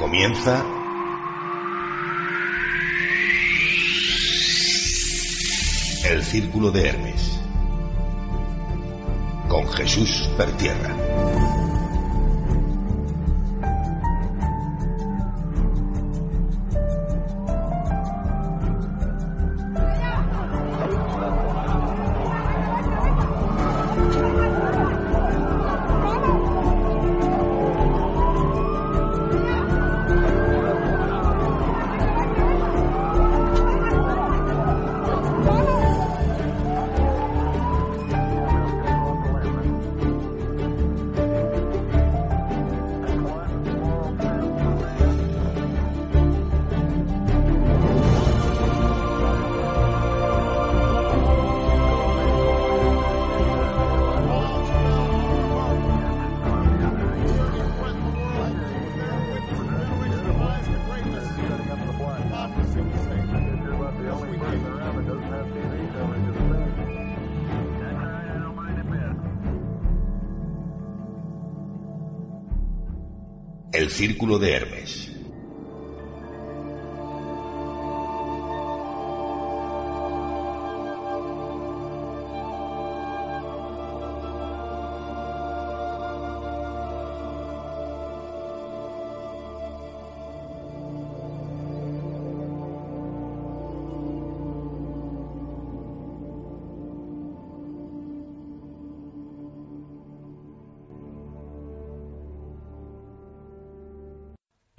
Comienza El Círculo de Hermes con Jesús Pertierra.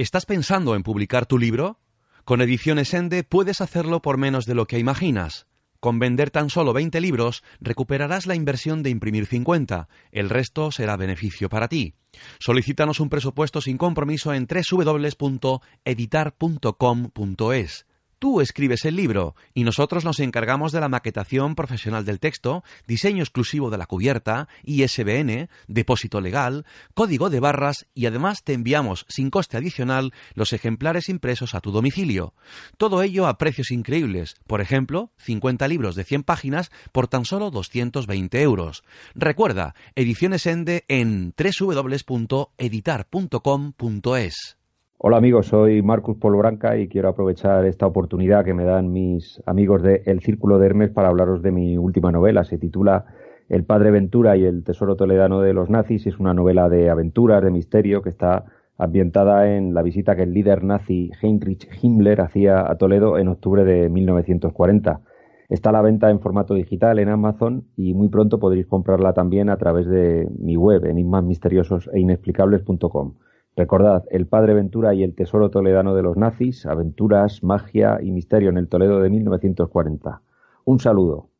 ¿Estás pensando en publicar tu libro? Con Ediciones Ende puedes hacerlo por menos de lo que imaginas. Con vender tan solo 20 libros recuperarás la inversión de imprimir 50. El resto será beneficio para ti. Solicítanos un presupuesto sin compromiso en www.editar.com.es. Tú escribes el libro y nosotros nos encargamos de la maquetación profesional del texto, diseño exclusivo de la cubierta, ISBN, depósito legal, código de barras y además te enviamos sin coste adicional los ejemplares impresos a tu domicilio. Todo ello a precios increíbles. Por ejemplo, 50 libros de 100 páginas por tan solo 220 euros. Recuerda, Ediciones Ende en www.editar.com.es. Hola amigos, soy Marcus Polbranca y quiero aprovechar esta oportunidad que me dan mis amigos de El Círculo de Hermes para hablaros de mi última novela. Se titula El Padre Ventura y el Tesoro Toledano de los Nazis. Es una novela de aventuras, de misterio, que está ambientada en la visita que el líder nazi Heinrich Himmler hacía a Toledo en octubre de 1940. Está a la venta en formato digital en Amazon y muy pronto podréis comprarla también a través de mi web, enigmasmisteriosos e inexplicables.com. Recordad, El Padre Ventura y el Tesoro Toledano de los Nazis, aventuras, magia y misterio en el Toledo de 1940. Un saludo.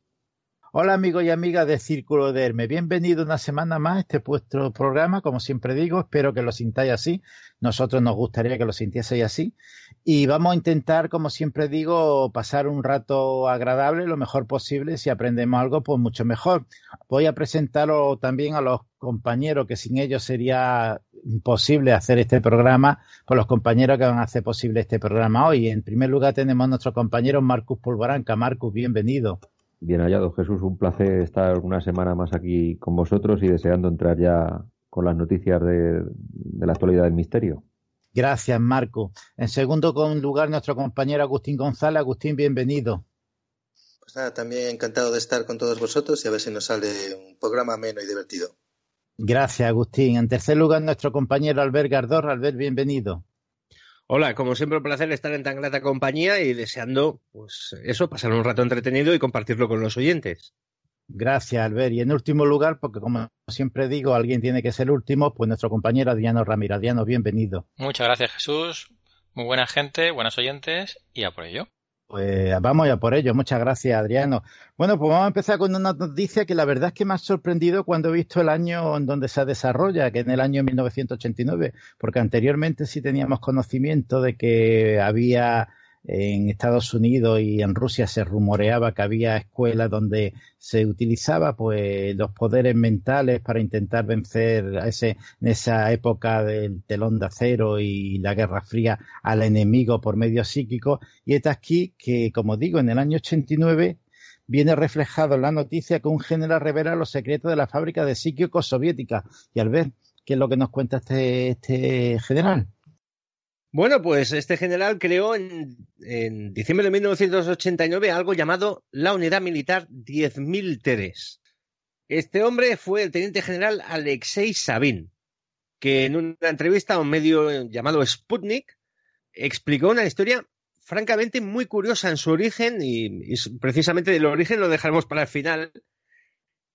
Hola amigos y amigas de Círculo de Hermes, bienvenido una semana más a este vuestro programa, como siempre digo, espero que lo sintáis así, nosotros nos gustaría que lo sintieseis así, y vamos a intentar, como siempre digo, pasar un rato agradable lo mejor posible, si aprendemos algo, pues mucho mejor. Voy a presentaros también a los compañeros, que sin ellos sería imposible hacer este programa, por los compañeros que van a hacer posible este programa hoy. En primer lugar tenemos a nuestro compañero Marcus Pulvaranca. Marcus, bienvenido. Bien hallado, Jesús. Un placer estar una semana más aquí con vosotros y deseando entrar ya con las noticias de, de la actualidad del misterio. Gracias, Marco. En segundo lugar, nuestro compañero Agustín González. Agustín, bienvenido. Pues nada, también encantado de estar con todos vosotros y a ver si nos sale un programa ameno y divertido. Gracias, Agustín. En tercer lugar, nuestro compañero Albert Gardor. Albert, bienvenido. Hola, como siempre un placer estar en tan grata compañía y deseando, pues eso, pasar un rato entretenido y compartirlo con los oyentes. Gracias, Albert. Y en último lugar, porque como siempre digo, alguien tiene que ser último, pues nuestro compañero Adriano Ramírez. Adriano, bienvenido. Muchas gracias, Jesús. Muy buena gente, buenos oyentes y a por ello. Pues vamos ya por ello. Muchas gracias, Adriano. Bueno, pues vamos a empezar con una noticia que la verdad es que me ha sorprendido cuando he visto el año en donde se desarrolla, que en el año 1989, porque anteriormente sí teníamos conocimiento de que había en Estados Unidos y en Rusia se rumoreaba que había escuelas donde se utilizaba pues los poderes mentales para intentar vencer a ese, en esa época del telón de acero y la Guerra Fría al enemigo por medio psíquico. Y es aquí que como digo en el año 89 viene reflejado en la noticia que un general revela los secretos de la fábrica de psíquicos soviética. Y al ver qué es lo que nos cuenta este, este general Bueno, pues este general creó en, en diciembre de 1989 algo llamado la Unidad Militar 10.000 Teres. Este hombre fue el teniente general Alexei Sabin, que en una entrevista a un medio llamado Sputnik explicó una historia francamente muy curiosa en su origen y, y precisamente del origen lo dejaremos para el final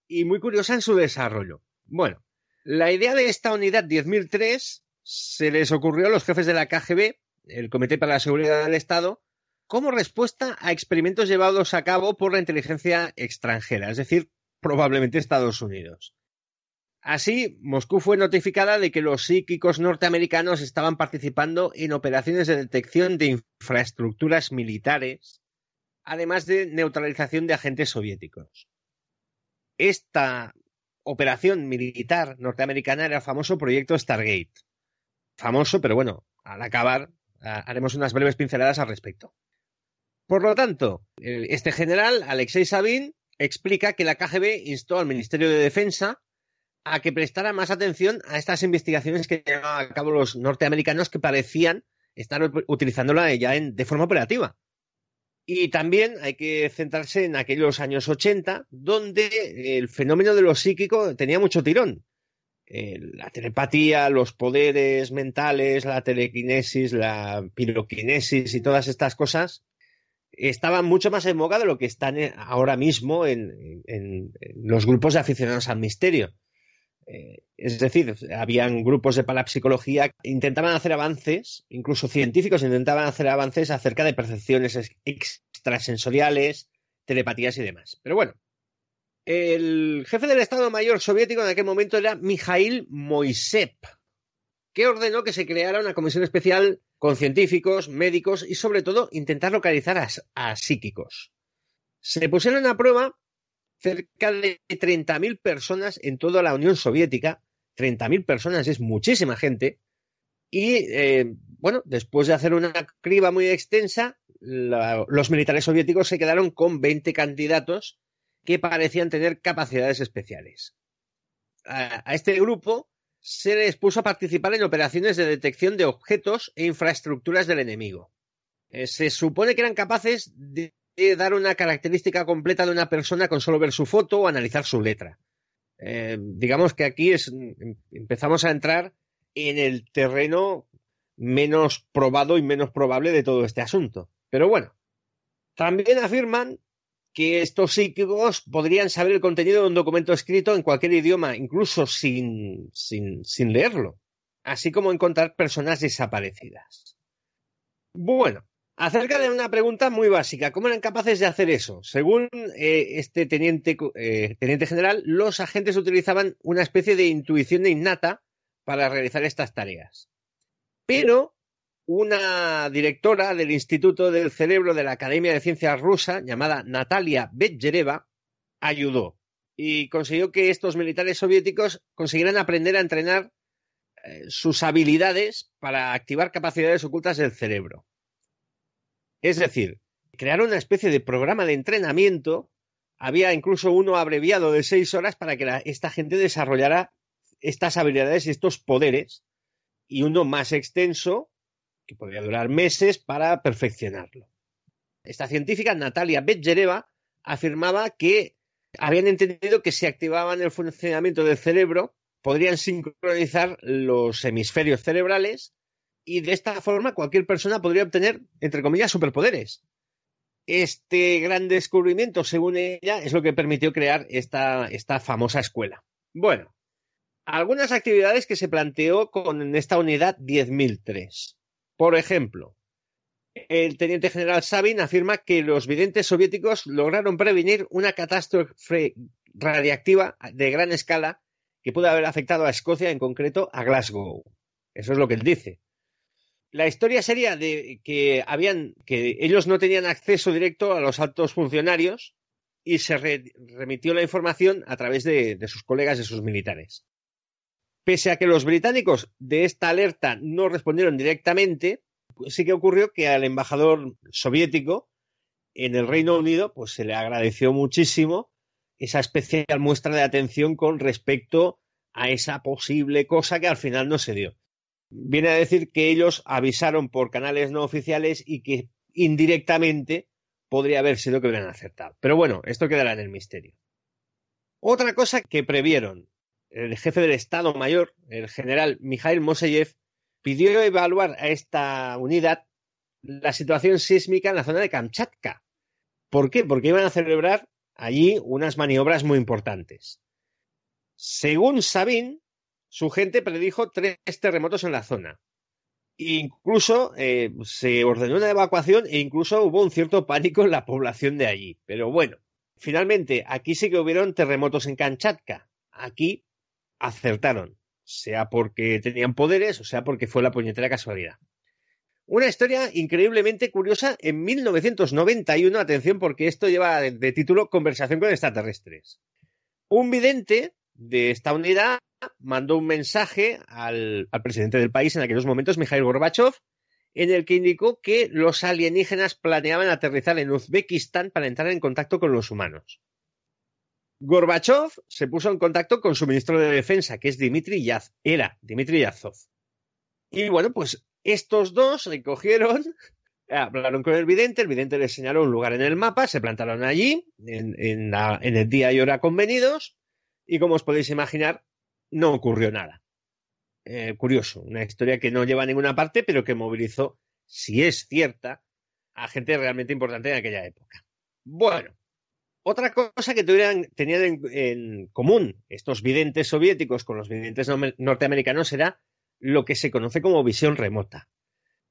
y muy curiosa en su desarrollo. Bueno, la idea de esta unidad 10.003 se les ocurrió a los jefes de la KGB, el Comité para la Seguridad del Estado, como respuesta a experimentos llevados a cabo por la inteligencia extranjera, es decir, probablemente Estados Unidos. Así, Moscú fue notificada de que los psíquicos norteamericanos estaban participando en operaciones de detección de infraestructuras militares, además de neutralización de agentes soviéticos. Esta operación militar norteamericana era el famoso proyecto Stargate. Famoso, pero bueno, al acabar haremos unas breves pinceladas al respecto. Por lo tanto, este general, Alexei Sabin, explica que la KGB instó al Ministerio de Defensa a que prestara más atención a estas investigaciones que llevaban a cabo los norteamericanos que parecían estar utilizándola ya en, de forma operativa. Y también hay que centrarse en aquellos años 80, donde el fenómeno de lo psíquico tenía mucho tirón. Eh, la telepatía, los poderes mentales, la telequinesis, la piroquinesis y todas estas cosas estaban mucho más en boga de lo que están ahora mismo en, en, en los grupos de aficionados al misterio. Eh, es decir, habían grupos de parapsicología que intentaban hacer avances, incluso científicos intentaban hacer avances acerca de percepciones extrasensoriales, telepatías y demás. Pero bueno, el jefe del Estado Mayor soviético en aquel momento era Mikhail Moisev, que ordenó que se creara una comisión especial con científicos, médicos y sobre todo intentar localizar a, psíquicos. Se pusieron a prueba cerca de 30.000 personas en toda la Unión Soviética. 30.000 personas es muchísima gente. Y eh, bueno, después de hacer una criba muy extensa, los militares soviéticos se quedaron con 20 candidatos que parecían tener capacidades especiales. A, este grupo se les puso a participar en operaciones de detección de objetos e infraestructuras del enemigo. Eh, se supone que eran capaces de dar una característica completa de una persona con solo ver su foto o analizar su letra. Eh, digamos que aquí es, empezamos a entrar en el terreno menos probado y menos probable de todo este asunto. Pero bueno, también afirman que estos psíquicos podrían saber el contenido de un documento escrito en cualquier idioma, incluso sin, sin, sin leerlo, así como encontrar personas desaparecidas. Bueno, acerca de una pregunta muy básica. ¿Cómo eran capaces de hacer eso? Según eh, este teniente, eh, teniente general, los agentes utilizaban una especie de intuición innata para realizar estas tareas. Pero una directora del Instituto del Cerebro de la Academia de Ciencias Rusa, llamada Natalia Betjereva, ayudó y consiguió que estos militares soviéticos consiguieran aprender a entrenar eh, sus habilidades para activar capacidades ocultas del cerebro. Es decir, crearon una especie de programa de entrenamiento. Había incluso uno abreviado de seis horas para que esta gente desarrollara estas habilidades y estos poderes, y uno más extenso, que podría durar meses, para perfeccionarlo. Esta científica, Natalia Betjereva, afirmaba que habían entendido que si activaban el funcionamiento del cerebro, podrían sincronizar los hemisferios cerebrales y de esta forma cualquier persona podría obtener, entre comillas, superpoderes. Este gran descubrimiento, según ella, es lo que permitió crear esta, esta famosa escuela. Bueno, algunas actividades que se planteó con esta unidad 10.003. Por ejemplo, el teniente general Sabin afirma que los videntes soviéticos lograron prevenir una catástrofe radiactiva de gran escala que pudo haber afectado a Escocia, en concreto a Glasgow. Eso es lo que él dice la historia sería de que habían que ellos no tenían acceso directo a los altos funcionarios y se re, remitió la información a través de, de, sus colegas, de sus militares. Pese a que los británicos de esta alerta no respondieron directamente, pues sí que ocurrió que al embajador soviético en el Reino Unido pues se le agradeció muchísimo esa especial muestra de atención con respecto a esa posible cosa que al final no se dio. viene a decir que ellos avisaron por canales no oficiales y que indirectamente podría haber sido que hubieran acertado. Pero bueno, esto quedará en el misterio. Otra cosa que previeron el jefe del Estado Mayor, el general Mikhail Moseyev, pidió evaluar a esta unidad la situación sísmica en la zona de Kamchatka. ¿Por qué? Porque iban a celebrar allí unas maniobras muy importantes. Según Sabin, su gente predijo tres terremotos en la zona. Incluso eh, se ordenó una evacuación e incluso hubo un cierto pánico en la población de allí. Pero bueno, finalmente aquí sí que hubieron terremotos en Kamchatka. Aquí acertaron, sea porque tenían poderes o sea porque fue la puñetera casualidad. Una historia increíblemente curiosa en 1991, atención porque esto lleva de, título Conversación con extraterrestres. Un vidente de esta unidad mandó un mensaje al, al, presidente del país en aquellos momentos, Mikhail Gorbachev, en el que indicó que los alienígenas planeaban aterrizar en Uzbekistán para entrar en contacto con los humanos. Gorbachev se puso en contacto con su ministro de Defensa, que es Dmitry Yaz, era Dmitry Yazov. Y bueno, pues estos dos recogieron, hablaron con el vidente, el vidente les señaló un lugar en el mapa, se plantaron allí, en, el día y hora convenidos, y como os podéis imaginar, no ocurrió nada. Eh, curioso, una historia que no lleva a ninguna parte, pero que movilizó, si es cierta, a gente realmente importante en aquella época. Bueno, otra cosa que tuvieran, tenían en, común estos videntes soviéticos con los videntes norteamericanos era lo que se conoce como visión remota.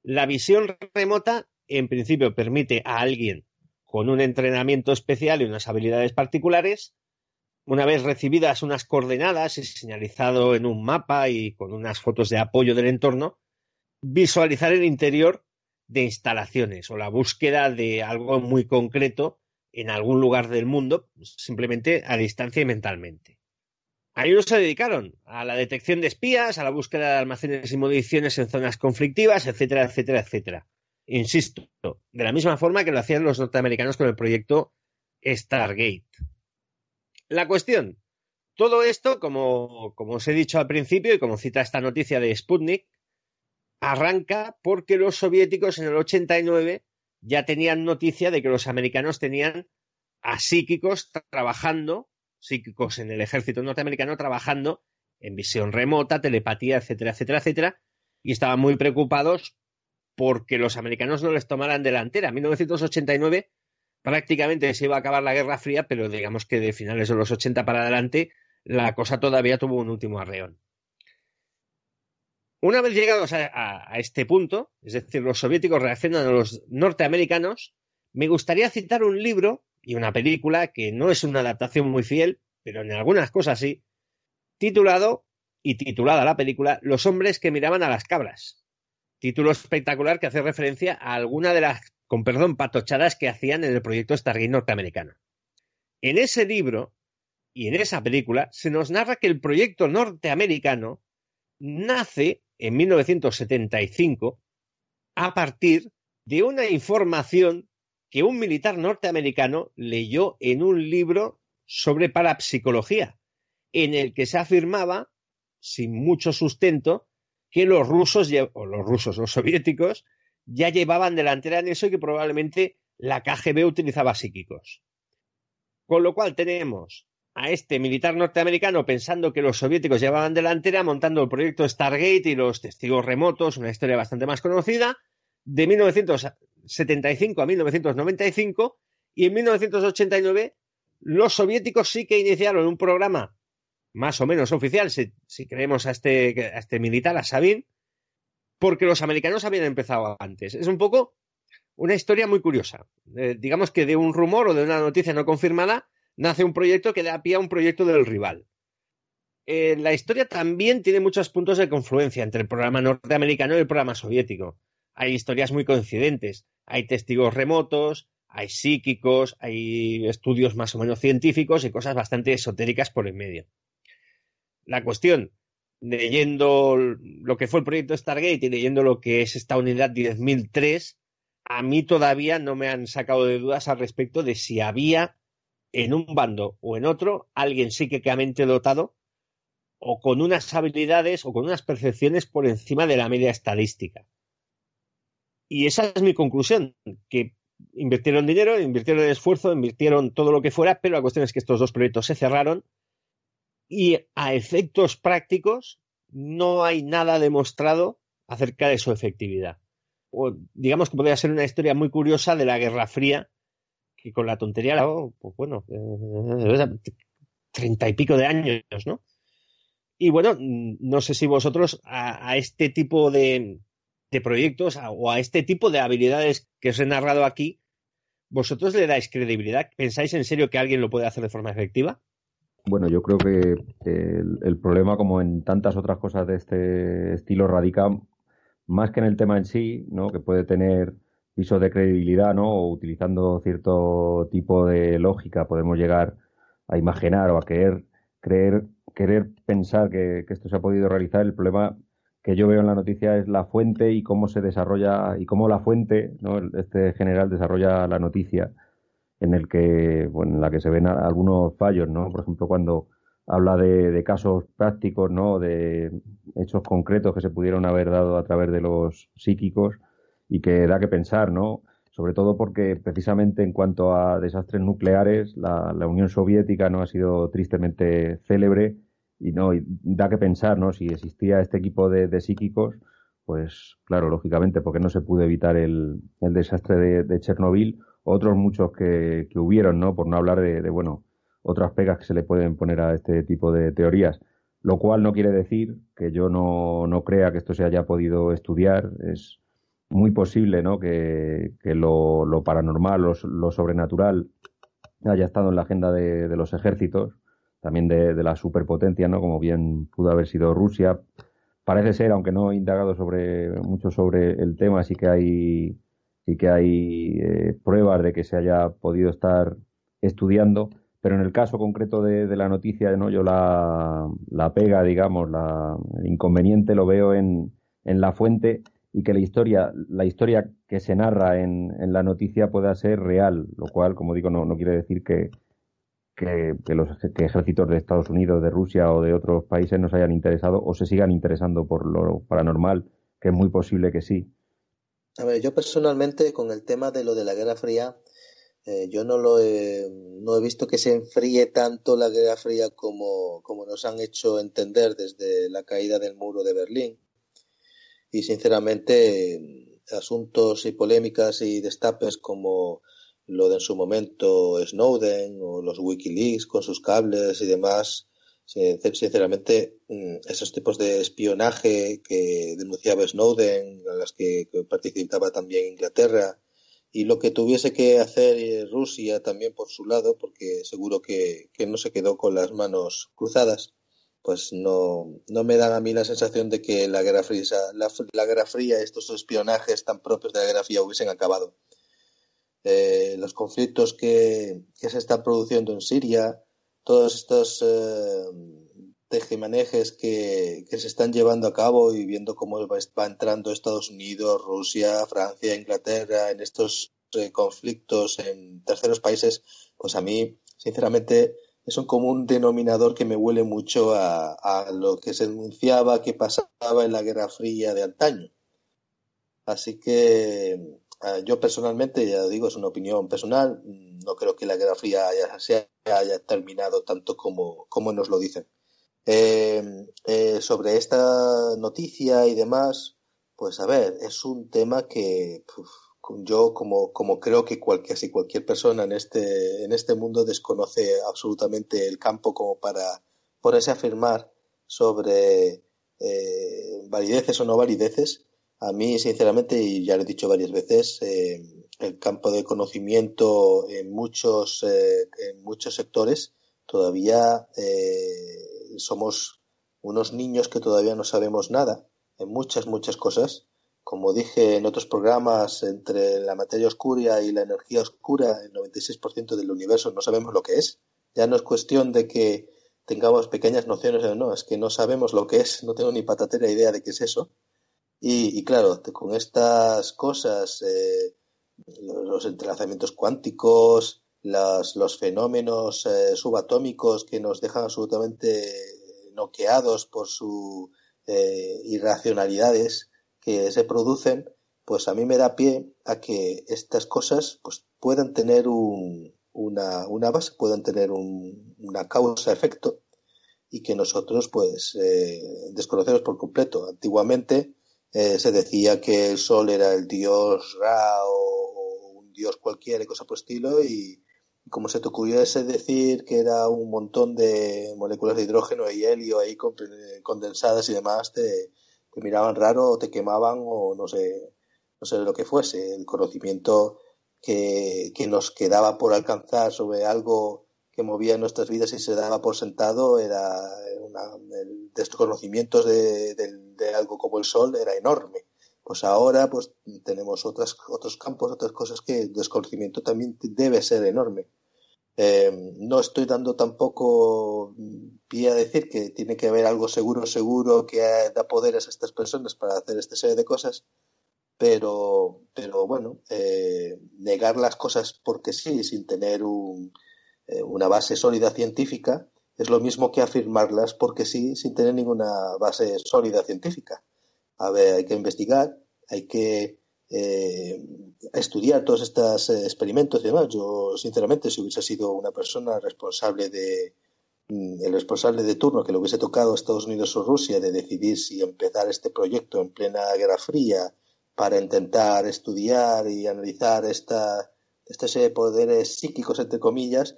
La visión remota, en principio, permite a alguien con un entrenamiento especial y unas habilidades particulares, una vez recibidas unas coordenadas y señalizado en un mapa y con unas fotos de apoyo del entorno, visualizar el interior de instalaciones o la búsqueda de algo muy concreto en algún lugar del mundo, simplemente a distancia y mentalmente. A ellos se dedicaron a la detección de espías, a la búsqueda de almacenes y municiones en zonas conflictivas, etcétera, etcétera, etcétera. Insisto, de la misma forma que lo hacían los norteamericanos con el proyecto Stargate. La cuestión, todo esto, como, como os he dicho al principio y como cita esta noticia de Sputnik, arranca porque los soviéticos en el 89 ya tenían noticia de que los americanos tenían a psíquicos trabajando, psíquicos en el ejército norteamericano trabajando en visión remota, telepatía, etcétera, etcétera, etcétera, y estaban muy preocupados porque los americanos no les tomaran delantera. En 1989 prácticamente se iba a acabar la Guerra Fría, pero digamos que de finales de los 80 para adelante la cosa todavía tuvo un último arreón. Una vez llegados a, este punto, es decir, los soviéticos reaccionan a los norteamericanos, me gustaría citar un libro y una película que no es una adaptación muy fiel, pero en algunas cosas sí, titulado y titulada la película Los hombres que miraban a las cabras. Título espectacular que hace referencia a alguna de las, con perdón, patochadas que hacían en el proyecto Stargate norteamericano. En ese libro y en esa película se nos narra que el proyecto norteamericano nace en 1975 a partir de una información que un militar norteamericano leyó en un libro sobre parapsicología, en el que se afirmaba, sin mucho sustento, que los rusos, o los rusos, los soviéticos, ya llevaban delantera en eso y que probablemente la KGB utilizaba psíquicos. Con lo cual tenemos a este militar norteamericano pensando que los soviéticos llevaban delantera montando el proyecto Stargate y los testigos remotos, una historia bastante más conocida, de 1975 a 1995 y en 1989 los soviéticos sí que iniciaron un programa más o menos oficial, si, creemos a este, a este militar, a Sabin, porque los americanos habían empezado antes. Es un poco una historia muy curiosa. Eh, digamos que de un rumor o de una noticia no confirmada nace un proyecto que da pie a un proyecto del rival. Eh, la historia también tiene muchos puntos de confluencia entre el programa norteamericano y el programa soviético. Hay historias muy coincidentes, hay testigos remotos, hay psíquicos, hay estudios más o menos científicos y cosas bastante esotéricas por el medio. La cuestión, leyendo lo que fue el proyecto Stargate y leyendo lo que es esta unidad 10.003, a mí todavía no me han sacado de dudas al respecto de si había en un bando o en otro alguien psíquicamente dotado o con unas habilidades o con unas percepciones por encima de la media estadística. Y esa es mi conclusión, que invirtieron dinero, invirtieron esfuerzo, invirtieron todo lo que fuera, pero la cuestión es que estos dos proyectos se cerraron y a efectos prácticos no hay nada demostrado acerca de su efectividad. O digamos que podría ser una historia muy curiosa de la Guerra Fría, que con la tontería, pues bueno, eh, treinta y pico de años, ¿no? Y bueno, no sé si vosotros a, este tipo de, proyectos o a este tipo de habilidades que os he narrado aquí, ¿vosotros le dais credibilidad? ¿Pensáis en serio que alguien lo puede hacer de forma efectiva? Bueno, yo creo que el, problema, como en tantas otras cosas de este estilo, radica más que en el tema en sí, ¿no? Que puede tener piso de credibilidad, ¿no? O utilizando cierto tipo de lógica podemos llegar a imaginar o a querer creer, querer pensar que, esto se ha podido realizar. El problema que yo veo en la noticia es la fuente y cómo se desarrolla y cómo la fuente, ¿no? Este general desarrolla la noticia en el que, bueno, en la que se ven algunos fallos, ¿no? Por ejemplo, cuando habla de, casos prácticos, ¿no? De hechos concretos que se pudieron haber dado a través de los psíquicos y que da que pensar, ¿no? Sobre todo porque precisamente en cuanto a desastres nucleares, la, Unión Soviética no ha sido tristemente célebre y no da que pensar, ¿no? Si existía este equipo de, psíquicos, pues claro, lógicamente, porque no se pudo evitar el, desastre de, de Chernobyl otros muchos que, que hubieron, ¿no? Por no hablar de, bueno, otras pegas que se le pueden poner a este tipo de teorías. Lo cual no quiere decir que yo no, no crea que esto se haya podido estudiar. Es muy posible, ¿no? Que, que lo, lo, paranormal, lo, lo, sobrenatural haya estado en la agenda de, de los ejércitos, también de, de la superpotencia, ¿no? Como bien pudo haber sido Rusia. Parece ser, aunque no he indagado sobre mucho sobre el tema, sí que hay sí que hay eh, pruebas de que se haya podido estar estudiando, pero en el caso concreto de, la noticia, ¿no? yo la, la pega, digamos, la, el inconveniente lo veo en, en, la fuente y que la historia, la historia que se narra en, en, la noticia pueda ser real, lo cual, como digo, no, no quiere decir que, que, los ejércitos de Estados Unidos, de Rusia o de otros países nos hayan interesado o se sigan interesando por lo paranormal, que es muy posible que sí. A ver, yo personalmente con el tema de lo de la Guerra Fría, eh, yo no lo he, no he visto que se enfríe tanto la Guerra Fría como, como nos han hecho entender desde la caída del muro de Berlín. Y sinceramente, asuntos y polémicas y destapes como lo de en su momento Snowden o los Wikileaks con sus cables y demás, Sinceramente, mm, esos tipos de espionaje que denunciaba Snowden, a las que, participaba también Inglaterra, y lo que tuviese que hacer eh, Rusia también por su lado, porque seguro que, no se quedó con las manos cruzadas, pues no, no me dan a mí la sensación de que la Guerra Fría, la, Guerra Fría, estos espionajes tan propios de la Guerra Fría hubiesen acabado. Eh, los conflictos que, que se están produciendo en Siria, todos estos eh, que, que, se están llevando a cabo y viendo cómo va, entrando Estados Unidos, Rusia, Francia, Inglaterra en estos eh, conflictos en terceros países, pues a mí, sinceramente, es un común denominador que me huele mucho a, lo que se denunciaba que pasaba en la Guerra Fría de antaño. Así que Ah, yo personalmente, ya digo, es una opinión personal, no creo que la Guerra Fría haya, se haya terminado tanto como, como nos lo dicen. Eh, eh, sobre esta noticia y demás, pues a ver, es un tema que yo como, como creo que cualquier, casi cualquier persona en este, en este mundo desconoce absolutamente el campo como para ponerse a afirmar sobre eh, valideces o no valideces, a mí, sinceramente, y ya lo he dicho varias veces, eh, el campo de conocimiento en muchos, eh, en muchos sectores todavía somos unos niños que todavía no sabemos nada en muchas, muchas cosas. Como dije en otros programas, entre la materia oscura y la energía oscura, el 96% del universo no sabemos lo que es. Ya no es cuestión de que tengamos pequeñas nociones, no, es que no sabemos lo que es, no tengo ni patatera idea de qué es eso. Y, claro, con estas cosas, eh, los entrelazamientos cuánticos, los fenómenos eh, subatómicos que nos dejan absolutamente noqueados por sus irracionalidades que se producen, pues a mí me da pie a que estas cosas pues puedan tener una, una, base, puedan tener una causa-efecto y que nosotros pues eh, desconocemos por completo. Antiguamente eh, se decía que el Sol era el dios Ra o, un dios cualquiera y cosa por estilo y, como se te ocurriese decir que era un montón de moléculas de hidrógeno y helio ahí condensadas y demás, te, te miraban raro o te quemaban o no sé, no sé lo que fuese. El conocimiento que, que nos quedaba por alcanzar sobre algo que movía nuestras vidas y se daba por sentado era una, el desconocimiento de, de, algo como el sol era enorme. Pues ahora pues tenemos otras, otros campos, otras cosas que el desconocimiento también debe ser enorme. Eh, no estoy dando tampoco pie a decir que tiene que haber algo seguro, seguro que da poderes a estas personas para hacer este serie de cosas, pero, pero bueno, eh, negar las cosas porque sí, sin tener un, eh, una base sólida científica, es lo mismo que afirmarlas porque sí, sin tener ninguna base sólida científica. A ver, hay que investigar, hay que eh, estudiar todos estos eh, experimentos y demás. Yo, sinceramente, si hubiese sido una persona responsable de mm, el responsable de turno que le hubiese tocado a Estados Unidos o Rusia de decidir si empezar este proyecto en plena Guerra Fría para intentar estudiar y analizar esta, serie de poderes psíquicos, entre comillas,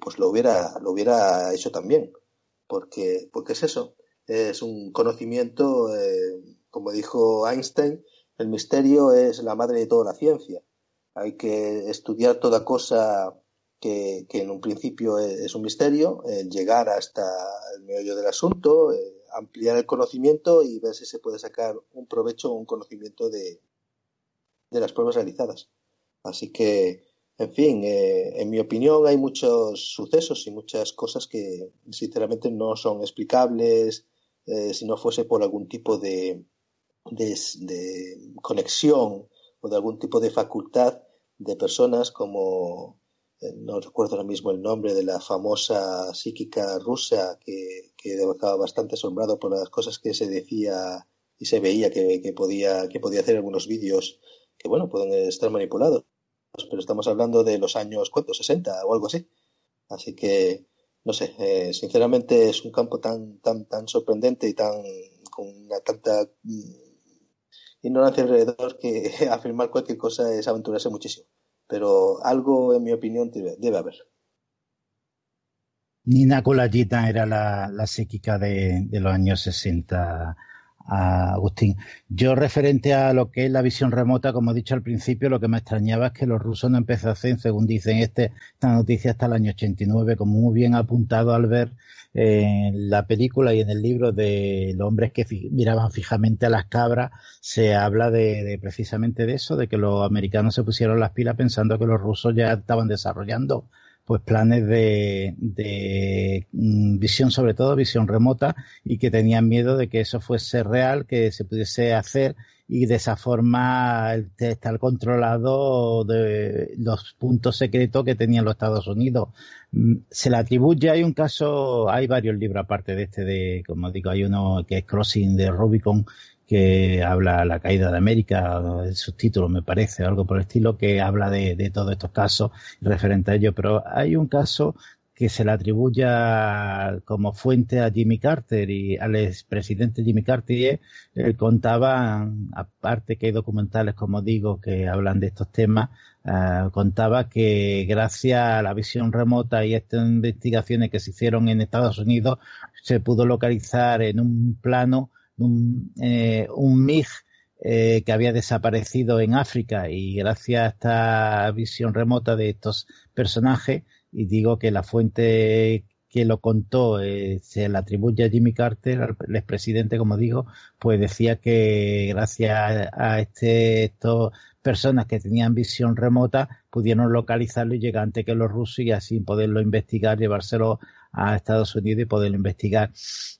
pues lo hubiera, lo hubiera hecho también. Porque, porque es eso, es un conocimiento, eh, como dijo Einstein, el misterio es la madre de toda la ciencia. Hay que estudiar toda cosa que, en un principio es un misterio, llegar hasta el meollo del asunto, eh, ampliar el conocimiento y ver si se puede sacar un provecho o un conocimiento de, de las pruebas realizadas. Así que en fin, eh, en mi opinión hay muchos sucesos y muchas cosas que sinceramente no son explicables eh, si no fuese por algún tipo de, de, conexión o de algún tipo de facultad de personas como, eh, no recuerdo ahora mismo el nombre de la famosa psíquica rusa que, que estaba bastante asombrado por las cosas que se decía y se veía que, que, podía, que podía hacer algunos vídeos que, bueno, pueden estar manipulados pero estamos hablando de los años, ¿cuántos? 60 o algo así. Así que, no sé, eh, sinceramente es un campo tan, tan, tan sorprendente y tan, con una tanta mm, ignorancia alrededor que afirmar cualquier cosa es aventurarse muchísimo. Pero algo, en mi opinión, debe, haber. Nina Kulajita era la, la psíquica de, de los años 60 Agustín. Yo referente a lo que es la visión remota, como he dicho al principio, lo que me extrañaba es que los rusos no empezasen, según dicen este, esta noticia, hasta el año 89, como muy bien apuntado al ver en la película y en el libro de los hombres que miraban fijamente a las cabras, se habla de, precisamente de eso, de que los americanos se pusieron las pilas pensando que los rusos ya estaban desarrollando pues planes de, de mm, visión, sobre todo visión remota, y que tenían miedo de que eso fuese real, que se pudiese hacer y de esa forma estar controlado de los puntos secretos que tenían los Estados Unidos. Mm, se le atribuye, hay un caso, hay varios libros aparte de este de, como digo, hay uno que es Crossing de Rubicon, que habla la caída de América, el subtítulo me parece, algo por el estilo, que habla de, de todos estos casos referente a ello. Pero hay un caso que se le atribuye como fuente a Jimmy Carter y al expresidente Jimmy Carter él contaba, aparte que hay documentales, como digo, que hablan de estos temas, eh, contaba que gracias a la visión remota y estas investigaciones que se hicieron en Estados Unidos, se pudo localizar en un plano un, eh, un MIG eh, que había desaparecido en África y gracias a esta visión remota de estos personajes, y digo que la fuente que lo contó eh, se le atribuye a Jimmy Carter, el expresidente, como digo, pues decía que gracias a este, estos personas que tenían visión remota pudieron localizarlo y llegar antes que los rusos y así poderlo investigar, llevárselo a Estados Unidos y poderlo investigar.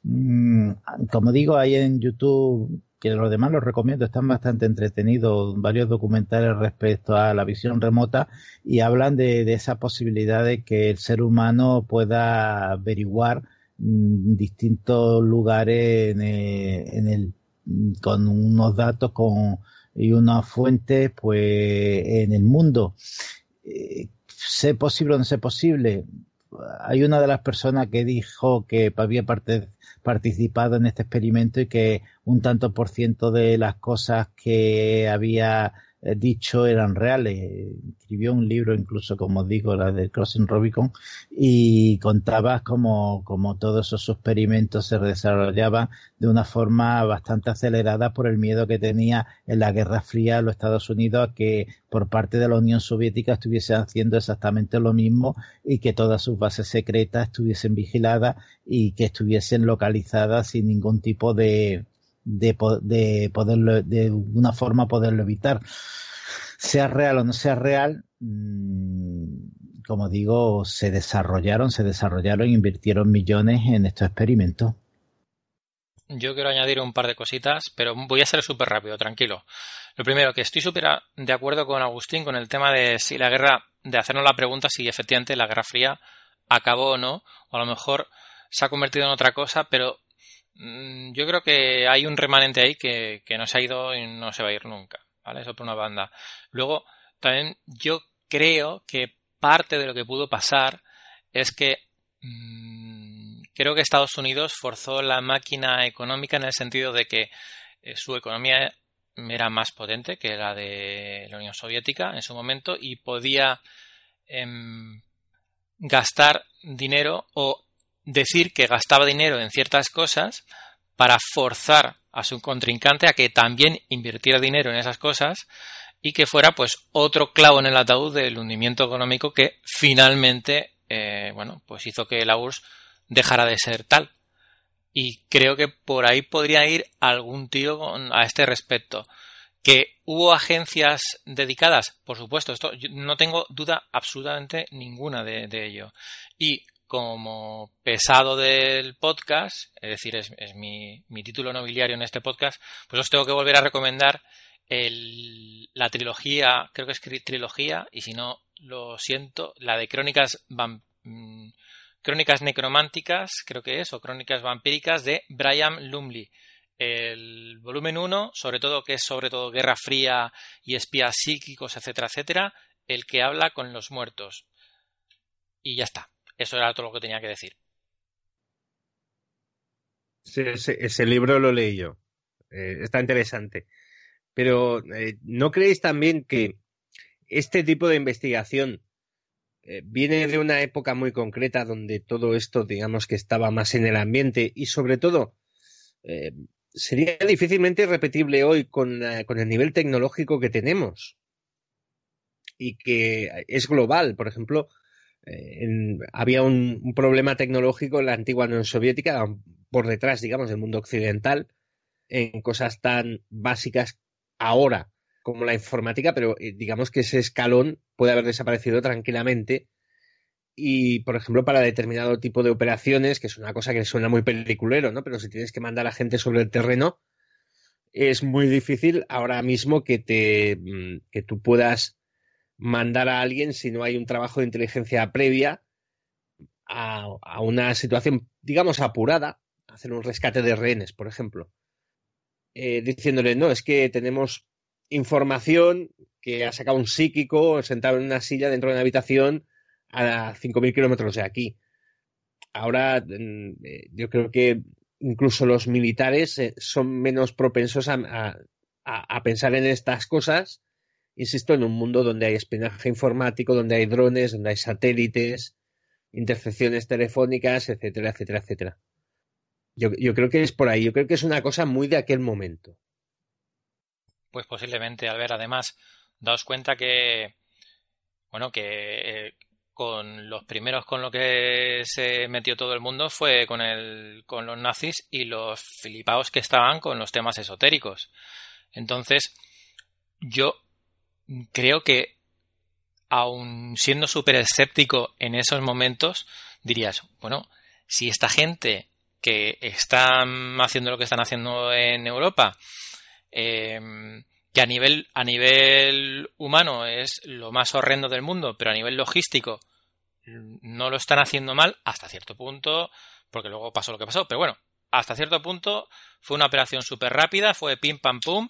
Mm, como digo, ahí en YouTube, que los demás los recomiendo, están bastante entretenidos, varios documentales respecto a la visión remota y hablan de, esa posibilidad de que el ser humano pueda averiguar mm, distintos lugares en el, con unos datos con, y unas fuentes pues en el mundo. Eh, ¿Sé posible o no sé posible? Hay una de las personas que dijo que había participado en este experimento y que un tanto por ciento de las cosas que había dicho eran reales. Escribió un libro, incluso como digo, la de Crossing Rubicon, y contaba cómo, todos esos experimentos se desarrollaban de una forma bastante acelerada por el miedo que tenía en la Guerra Fría los Estados Unidos a que por parte de la Unión Soviética estuviesen haciendo exactamente lo mismo y que todas sus bases secretas estuviesen vigiladas y que estuviesen localizadas sin ningún tipo de, de, de poderlo, de una forma poderlo evitar. Sea real o no sea real, mm, como digo, se desarrollaron, se desarrollaron, invirtieron millones en estos experimentos. Yo quiero añadir un par de cositas, pero voy a ser súper rápido, tranquilo. Lo primero, que estoy súper de acuerdo con Agustín con el tema de si la guerra, de hacernos la pregunta si efectivamente la Guerra Fría acabó o no, o a lo mejor se ha convertido en otra cosa, pero yo creo que hay un remanente ahí que, no se ha ido y no se va a ir nunca, ¿vale? Eso por una banda. Luego, también yo creo que parte de lo que pudo pasar es que mm, creo que Estados Unidos forzó la máquina económica en el sentido de que eh, su economía era más potente que la de la Unión Soviética en su momento y podía em, gastar dinero o decir que gastaba dinero en ciertas cosas para forzar a su contrincante a que también invirtiera dinero en esas cosas y que fuera pues otro clavo en el ataúd del hundimiento económico que finalmente eh, bueno pues hizo que la URSS dejara de ser tal. Y creo que por ahí podría ir algún tiro a este respecto. Que hubo agencias dedicadas por supuesto esto no tengo duda absolutamente ninguna de ello. Y como pesado del podcast, es decir, es, mi, título nobiliario en este podcast, pues os tengo que volver a recomendar la trilogía, creo que es trilogía, y si no, lo siento, la de Crónicas, mm, Crónicas Necrománticas, creo que es, o Crónicas Vampíricas de Brian Lumley. El volumen 1, sobre todo que es sobre todo Guerra Fría y espías psíquicos, etcétera, etcétera, el que habla con los muertos. Y ya está. Eso era todo lo que tenía que decir. ese, libro lo leí yo. Eh, está interesante. Pero eh, ¿no creéis también que este tipo de investigación eh, viene de una época muy concreta donde todo esto, digamos que estaba más en el ambiente y sobre todo sería difícilmente repetible hoy con, con el nivel tecnológico que tenemos y que es global. Por ejemplo, eh, había un, problema tecnológico en la antigua Unión Soviética, por detrás, digamos, del mundo occidental, en cosas tan básicas ahora como la informática, pero eh, digamos que ese escalón puede haber desaparecido tranquilamente. Y, por ejemplo, para determinado tipo de operaciones, que es una cosa que suena muy peliculero, ¿no? Pero si tienes que mandar a gente sobre el terreno, es muy difícil ahora mismo que te mm, que tú puedas mandar a alguien si no hay un trabajo de inteligencia previa a, una situación, digamos, apurada, hacer un rescate de rehenes, por ejemplo, eh, diciéndole, no, es que tenemos información que ha sacado un psíquico sentado en una silla dentro de una habitación a 5.000 kilómetros de aquí. Ahora, mm, eh, yo creo que incluso los militares eh, son menos propensos a, a, pensar en estas cosas insisto, en un mundo donde hay espionaje informático, donde hay drones, donde hay satélites, intercepciones telefónicas, etcétera, etcétera, etcétera. Yo, creo que es por ahí, yo creo que es una cosa muy de aquel momento. Pues posiblemente, al ver, además, daos cuenta que, bueno, que eh, con los primeros con lo que se metió todo el mundo fue con, el, con los nazis y los filipaos que estaban con los temas esotéricos. Entonces, yo creo que aun siendo súper escéptico en esos momentos, dirías, bueno, si esta gente que está haciendo lo que están haciendo en Europa, em, que a nivel, a nivel humano es lo más horrendo del mundo, pero a nivel logístico no lo están haciendo mal, hasta cierto punto, porque luego pasó lo que pasó. Pero bueno, hasta cierto punto fue una operación súper rápida, fue pim pam pum.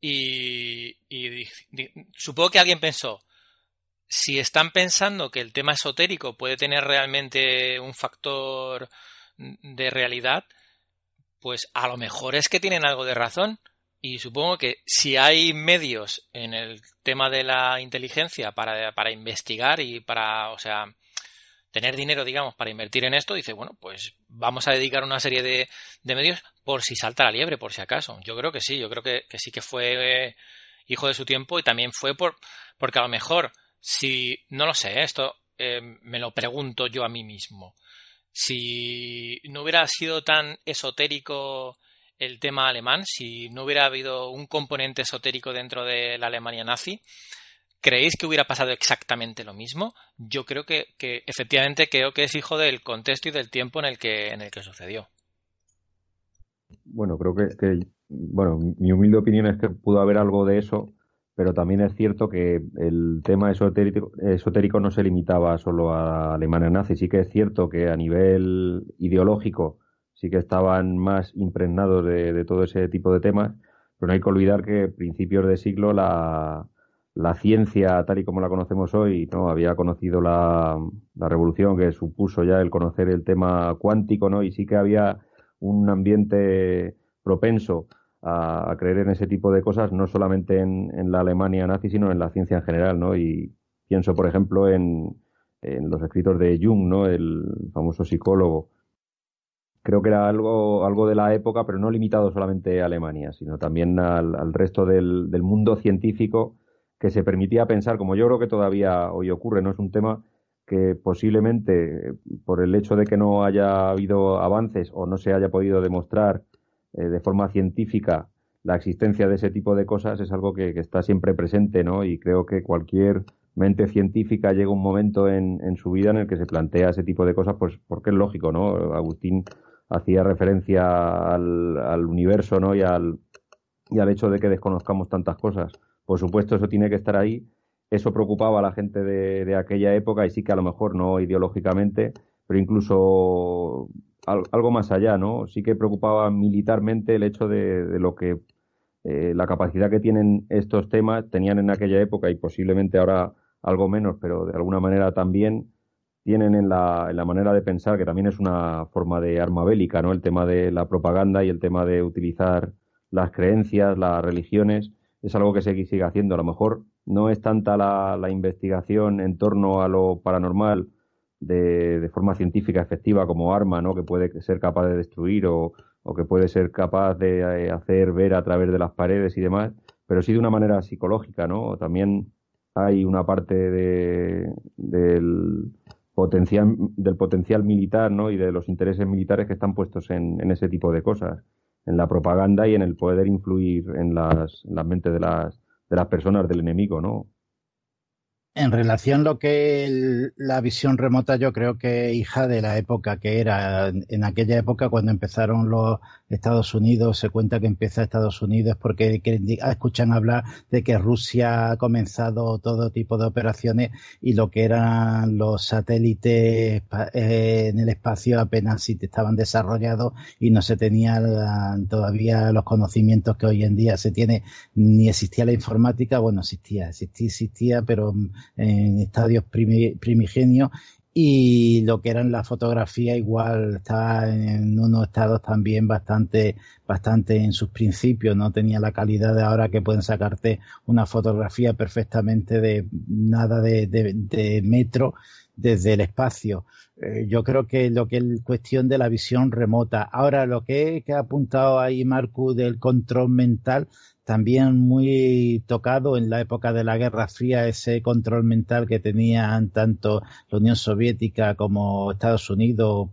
Y, supongo que alguien pensó, si están pensando que el tema esotérico puede tener realmente un factor de realidad, pues a lo mejor es que tienen algo de razón. Y supongo que si hay medios en el tema de la inteligencia para, para investigar y para, o sea, tener dinero, digamos, para invertir en esto, dice, bueno, pues vamos a dedicar una serie de, medios por si salta la liebre, por si acaso. Yo creo que sí, yo creo que, sí que fue eh, hijo de su tiempo y también fue por, porque a lo mejor, si, no lo sé, esto eh, me lo pregunto yo a mí mismo, si no hubiera sido tan esotérico el tema alemán, si no hubiera habido un componente esotérico dentro de la Alemania nazi, ¿Creéis que hubiera pasado exactamente lo mismo? Yo creo que, efectivamente creo que es hijo del contexto y del tiempo en el que, en el que sucedió. Bueno, creo que, bueno, mi humilde opinión es que pudo haber algo de eso, pero también es cierto que el tema esotérico, esotérico no se limitaba solo a Alemania nazi. Sí que es cierto que a nivel ideológico sí que estaban más impregnados de, de todo ese tipo de temas, pero no hay que olvidar que a principios de siglo la, la ciencia tal y como la conocemos hoy no había conocido la, revolución que supuso ya el conocer el tema cuántico no y sí que había un ambiente propenso a, creer en ese tipo de cosas no solamente en, la Alemania nazi sino en la ciencia en general no y pienso por ejemplo en, los escritos de Jung no el famoso psicólogo. Creo que era algo, algo de la época, pero no limitado solamente a Alemania, sino también al, resto del, del, mundo científico que se permitía pensar, como yo creo que todavía hoy ocurre, no es un tema que posiblemente por el hecho de que no haya habido avances o no se haya podido demostrar eh, de forma científica la existencia de ese tipo de cosas es algo que, está siempre presente, ¿no? Y creo que cualquier mente científica llega un momento en, en, su vida en el que se plantea ese tipo de cosas, pues porque es lógico, ¿no? Agustín hacía referencia al, al universo, ¿no? Y al, y al hecho de que desconozcamos tantas cosas. Por supuesto, eso tiene que estar ahí. Eso preocupaba a la gente de, aquella época y sí que a lo mejor no ideológicamente, pero incluso algo más allá, ¿no? Sí que preocupaba militarmente el hecho de, lo que eh, la capacidad que tienen estos temas tenían en aquella época y posiblemente ahora algo menos, pero de alguna manera también tienen en la, en la manera de pensar, que también es una forma de arma bélica, ¿no? El tema de la propaganda y el tema de utilizar las creencias, las religiones es algo que se sigue haciendo. A lo mejor no es tanta la, investigación en torno a lo paranormal de, forma científica efectiva como arma, ¿no? Que puede ser capaz de destruir o, que puede ser capaz de eh, hacer ver a través de las paredes y demás, pero sí de una manera psicológica, ¿no? También hay una parte del potencial del potencial militar, ¿no? Y de los intereses militares que están puestos en ese tipo de cosas en la propaganda y en el poder influir en las, en las mentes de las, de las personas del enemigo, ¿no? En relación a lo que la visión remota, yo creo que hija de la época que era. En aquella época, cuando empezaron los Estados Unidos, se cuenta que empieza Estados Unidos porque escuchan hablar de que Rusia ha comenzado todo tipo de operaciones y lo que eran los satélites eh, en el espacio apenas estaban desarrollados y no se tenían todavía los conocimientos que hoy en día se tiene, ni existía la informática, bueno, existía, existía, existía, pero en estadios primigenios y lo que eran la fotografía igual estaba en unos estados también bastante bastante en sus principios no tenía la calidad de ahora que pueden sacarte una fotografía perfectamente de nada de, metro desde el espacio. Eh, yo creo que lo que es cuestión de la visión remota. Ahora lo que, ha apuntado ahí Marco del control mental también muy tocado en la época de la Guerra Fría ese control mental que tenían tanto la Unión Soviética como Estados Unidos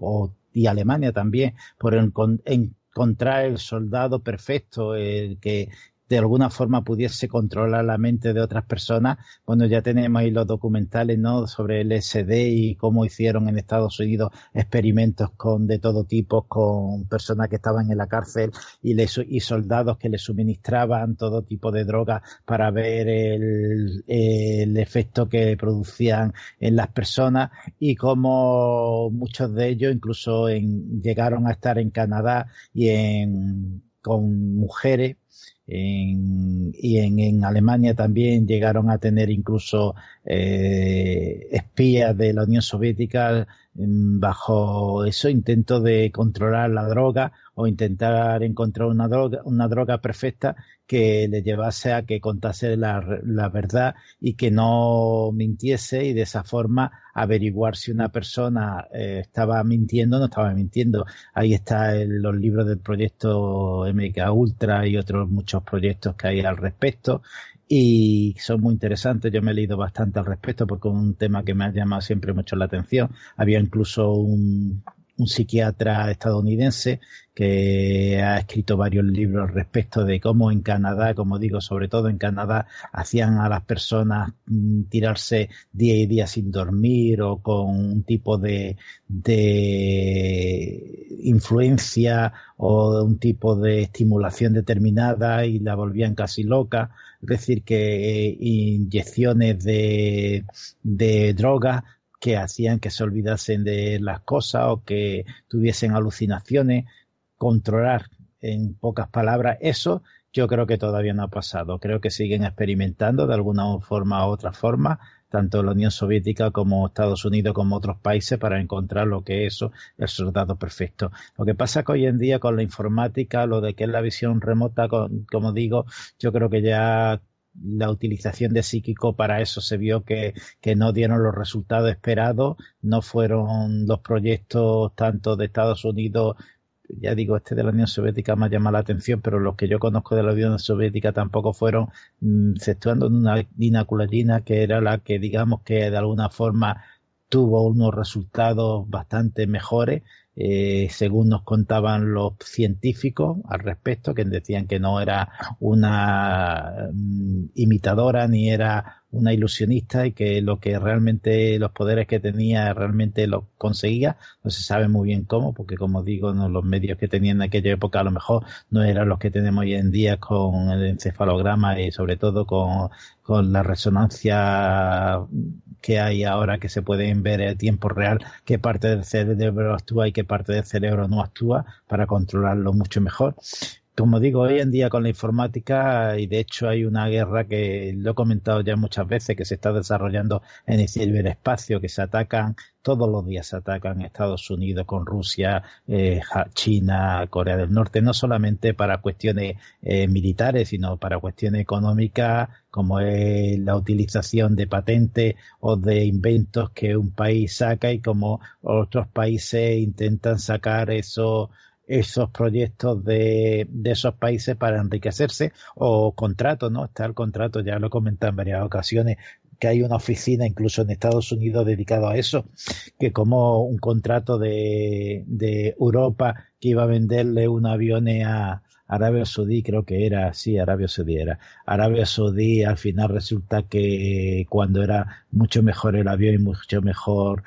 y Alemania también por encontrar el soldado perfecto, el que de alguna forma pudiese controlar la mente de otras personas. Bueno, ya tenemos ahí los documentales, ¿no? Sobre el SD y cómo hicieron en Estados Unidos experimentos con de todo tipo, con personas que estaban en la cárcel y, y soldados que les suministraban todo tipo de drogas para ver el, el efecto que producían en las personas y cómo muchos de ellos incluso en, llegaron a estar en Canadá y en, con mujeres y en, Alemania también llegaron a tener incluso eh, espías de la Unión Soviética mm, bajo eso intento de controlar la droga o intentar encontrar una droga, una droga perfecta que le llevase a que contase la, verdad y que no mintiese y de esa forma averiguar si una persona eh, estaba mintiendo o no estaba mintiendo. Ahí están los libros del proyecto MK Ultra y otros muchos proyectos que hay al respecto y son muy interesantes. Yo me he leído bastante al respecto porque es un tema que me ha llamado siempre mucho la atención. Había incluso un, un psiquiatra estadounidense que ha escrito varios libros respecto de cómo en Canadá, como digo, sobre todo en Canadá, hacían a las personas mm, tirarse día y día sin dormir o con un tipo de, de influencia o un tipo de estimulación determinada y la volvían casi loca. Es decir, que eh, inyecciones de, de drogas que hacían que se olvidasen de las cosas o que tuviesen alucinaciones, controlar en pocas palabras eso, yo creo que todavía no ha pasado. Creo que siguen experimentando de alguna forma u otra forma, tanto la Unión Soviética como Estados Unidos como otros países para encontrar lo que es eso, el soldado perfecto. Lo que pasa es que hoy en día con la informática, lo de que es la visión remota, como digo, yo creo que ya la utilización de psíquico para eso se vio que, que, no dieron los resultados esperados, no fueron los proyectos tanto de Estados Unidos, ya digo, este de la Unión Soviética me llama la atención, pero los que yo conozco de la Unión Soviética tampoco fueron, mm, exceptuando una Dina que era la que digamos que de alguna forma tuvo unos resultados bastante mejores, eh, según nos contaban los científicos al respecto, que decían que no era una mm, imitadora ni era una ilusionista y que lo que realmente los poderes que tenía realmente lo conseguía. No se sabe muy bien cómo, porque como digo, no, los medios que tenía en aquella época a lo mejor no eran los que tenemos hoy en día con el encefalograma y sobre todo con, con la resonancia que hay ahora que se pueden ver en tiempo real qué parte del cerebro actúa y qué parte del cerebro no actúa para controlarlo mucho mejor como digo, hoy en día con la informática, y de hecho hay una guerra que lo he comentado ya muchas veces, que se está desarrollando en el ciberespacio, que se atacan, todos los días se atacan Estados Unidos con Rusia, eh, China, Corea del Norte, no solamente para cuestiones eh, militares, sino para cuestiones económicas, como es la utilización de patentes o de inventos que un país saca y como otros países intentan sacar eso esos proyectos de, de, esos países para enriquecerse o contratos, ¿no? Está el contrato, ya lo he comentado en varias ocasiones, que hay una oficina incluso en Estados Unidos dedicado a eso, que como un contrato de, de Europa que iba a venderle un avión a Arabia Saudí, creo que era, sí, Arabia Saudí era. Arabia Saudí al final resulta que cuando era mucho mejor el avión y mucho mejor